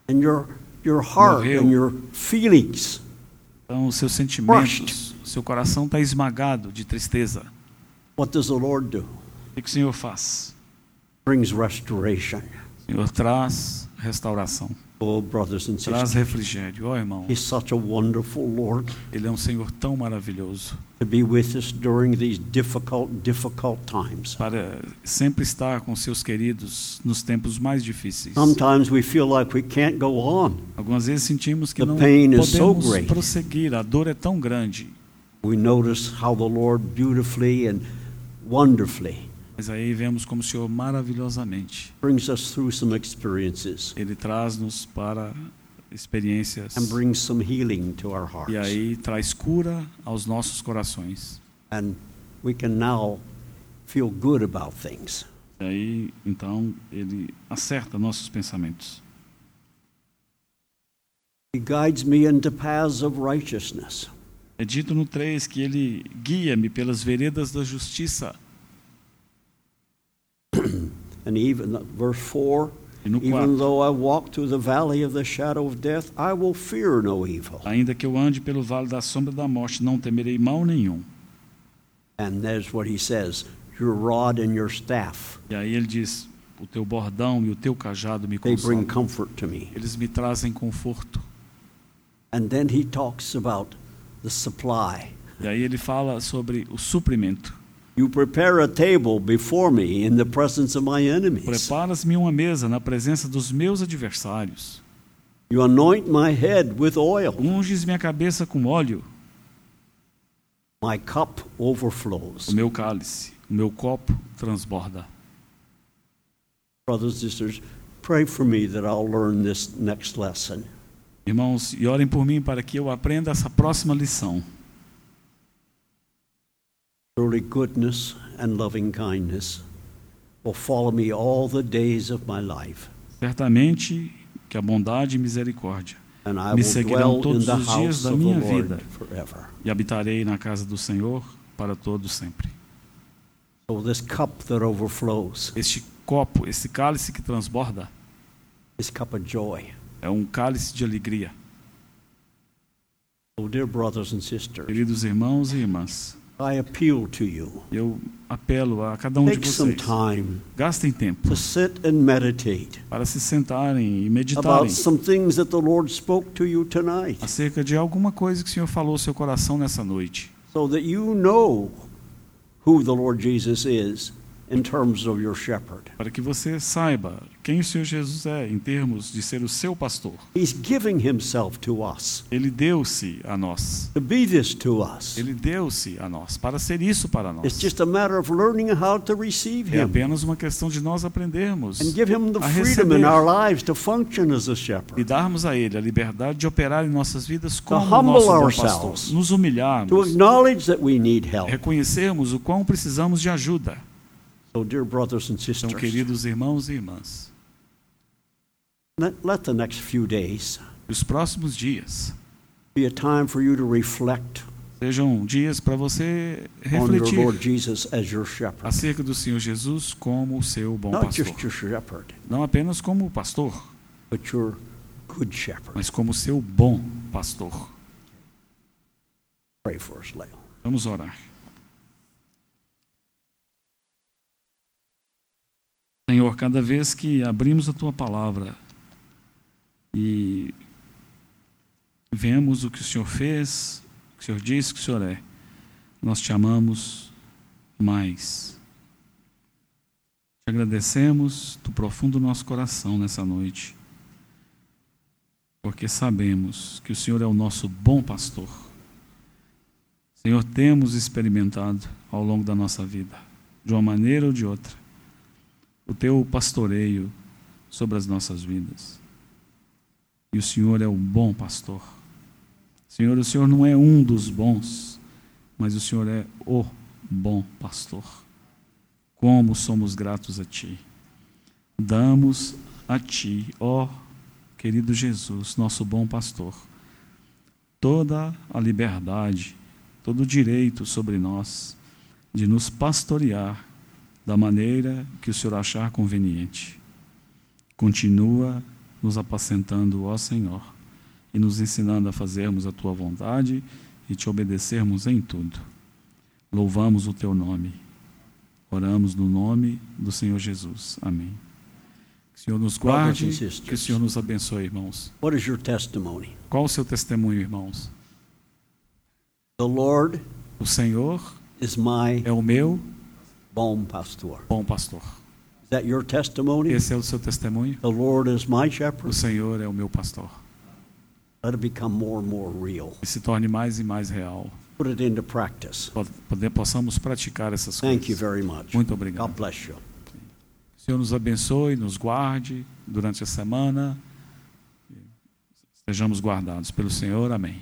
Speaker 1: and your, your heart
Speaker 2: Morreu.
Speaker 1: and your feelings
Speaker 2: então os seus sentimentos, seu coração está esmagado de tristeza.
Speaker 1: What does the Lord do?
Speaker 2: O que o Senhor faz?
Speaker 1: Brings restoration.
Speaker 2: O Senhor traz restauração,
Speaker 1: Oh, brothers and
Speaker 2: traz
Speaker 1: sisters,
Speaker 2: refrigério. Ó irmão,
Speaker 1: He's such a wonderful Lord
Speaker 2: Ele é um Senhor tão maravilhoso
Speaker 1: to be with us during these difficult, difficult times.
Speaker 2: para sempre estar com seus queridos nos tempos mais difíceis.
Speaker 1: Sometimes we feel like we can't go on.
Speaker 2: Algumas vezes sentimos que
Speaker 1: The
Speaker 2: não
Speaker 1: pain is so
Speaker 2: podemos
Speaker 1: great.
Speaker 2: prosseguir, a dor é tão grande.
Speaker 1: We notice how the Lord beautifully and wonderfully
Speaker 2: Mas aí vemos como o Senhor maravilhosamente
Speaker 1: brings us through some experiences
Speaker 2: Ele traz-nos para experiências
Speaker 1: and brings some healing to our hearts.
Speaker 2: e aí traz cura aos nossos corações.
Speaker 1: And we can now feel good about things.
Speaker 2: E aí, então, Ele acerta nossos pensamentos.
Speaker 1: He guides me into paths of righteousness.
Speaker 2: É dito no 3 que Ele guia-me pelas veredas da justiça.
Speaker 1: And even verse 4
Speaker 2: E no
Speaker 1: even
Speaker 2: 4,
Speaker 1: though I walk through the valley of the shadow of death, I will fear no evil.
Speaker 2: ainda que eu ande pelo vale da sombra da morte, não temerei mal nenhum.
Speaker 1: And what he says your rod and your staff,
Speaker 2: E aí ele diz: O teu bordão e o teu cajado me consolam. Eles me trazem conforto.
Speaker 1: And then he talks about the supply.
Speaker 2: E aí ele fala sobre o suprimento.
Speaker 1: You prepare a table before me in the presence of my enemies.
Speaker 2: Preparas-me uma mesa na presença dos meus adversários.
Speaker 1: You anoint my head with oil.
Speaker 2: Unges minha cabeça com óleo,
Speaker 1: My cup overflows.
Speaker 2: o meu cálice, o meu copo transborda.
Speaker 1: Brothers and sisters, pray for me that I'll learn this next lesson.
Speaker 2: Irmãos, e orem por mim para que eu aprenda essa próxima lição.
Speaker 1: Surely goodness and loving kindness will follow me all the days of my life,
Speaker 2: Certamente que a bondade e misericórdia Me seguirão todos os dias da minha vida. e habitarei na casa do Senhor para todo sempre.
Speaker 1: So this cup that overflows,
Speaker 2: Este copo, esse cálice que transborda,
Speaker 1: this cup of joy.
Speaker 2: É um cálice de alegria.
Speaker 1: So dear brothers and sisters,
Speaker 2: Queridos irmãos e irmãs,
Speaker 1: I appeal to you.
Speaker 2: eu apelo a cada um de
Speaker 1: some
Speaker 2: vocês.
Speaker 1: time
Speaker 2: Gastem tempo
Speaker 1: to sit and meditate
Speaker 2: para se sentarem e meditarem
Speaker 1: about some things that the Lord spoke to you tonight
Speaker 2: acerca de alguma coisa que o Senhor falou ao seu coração nessa noite,
Speaker 1: so that you know who the Lord Jesus is in terms of your shepherd.
Speaker 2: para que você saiba quem o Senhor Jesus é em termos de ser o seu pastor.
Speaker 1: He's giving himself to us,
Speaker 2: Ele deu-se a nós.
Speaker 1: to be this to us.
Speaker 2: Ele deu-se a nós para ser isso para
Speaker 1: It's
Speaker 2: nós.
Speaker 1: just a matter of learning how to receive
Speaker 2: É
Speaker 1: him
Speaker 2: apenas uma questão de nós aprendermos
Speaker 1: and give him the freedom in our lives to function as a
Speaker 2: e
Speaker 1: shepherd,
Speaker 2: darmos a Ele a liberdade de operar em nossas vidas como o
Speaker 1: humble
Speaker 2: nosso
Speaker 1: ourselves.
Speaker 2: pastor. Nos
Speaker 1: to
Speaker 2: humilharmos,
Speaker 1: acknowledge that we need help.
Speaker 2: reconhecermos o quão precisamos de ajuda.
Speaker 1: So, dear brothers and
Speaker 2: Então,
Speaker 1: sisters,
Speaker 2: queridos irmãos e irmãs,
Speaker 1: let, the next few days
Speaker 2: os próximos dias
Speaker 1: be a time for you to reflect
Speaker 2: sejam dias para você
Speaker 1: on your
Speaker 2: refletir
Speaker 1: Lord Jesus as your shepherd.
Speaker 2: acerca do Senhor Jesus como o seu bom
Speaker 1: Not
Speaker 2: pastor.
Speaker 1: just your shepherd,
Speaker 2: Não apenas como pastor,
Speaker 1: but your good shepherd.
Speaker 2: mas como seu bom pastor.
Speaker 1: Pray for us, Leo.
Speaker 2: Vamos orar. Senhor, cada vez que abrimos a tua palavra e vemos o que o Senhor fez, o que o Senhor disse que o Senhor é, nós te amamos mais. Te agradecemos do profundo do nosso coração nessa noite, porque sabemos que o Senhor é o nosso bom pastor. Senhor, temos experimentado ao longo da nossa vida, de uma maneira ou de outra, o teu pastoreio sobre as nossas vidas. E o Senhor é o bom pastor. Senhor, o Senhor não é um dos bons, mas o Senhor é o bom pastor. Como somos gratos a Ti. Damos a Ti, ó querido Jesus, nosso bom pastor, toda a liberdade, todo o direito sobre nós de nos pastorear da maneira que o Senhor achar conveniente. Continua nos apacentando, ó Senhor, e nos ensinando a fazermos a tua vontade e te obedecermos em tudo. Louvamos o teu nome. Oramos no nome do Senhor Jesus. Amém. Que o Senhor nos guarde, que o Senhor nos abençoe, irmãos.
Speaker 1: What is your testimony?
Speaker 2: Qual o seu testemunho, irmãos?
Speaker 1: The Lord
Speaker 2: O Senhor é o meu
Speaker 1: bom pastor.
Speaker 2: bom pastor.
Speaker 1: Is that your testimony?
Speaker 2: Esse é o seu testemunho?
Speaker 1: The Lord is my
Speaker 2: O
Speaker 1: shepherd.
Speaker 2: Senhor é o meu pastor.
Speaker 1: Let it become more and more real.
Speaker 2: E se torne mais e mais real.
Speaker 1: Put it into practice.
Speaker 2: Possamos praticar essas
Speaker 1: Thank you
Speaker 2: coisas.
Speaker 1: very much.
Speaker 2: Muito obrigado.
Speaker 1: God bless you.
Speaker 2: O Senhor nos abençoe, nos guarde durante a semana. Sejamos guardados pelo Senhor. Amém.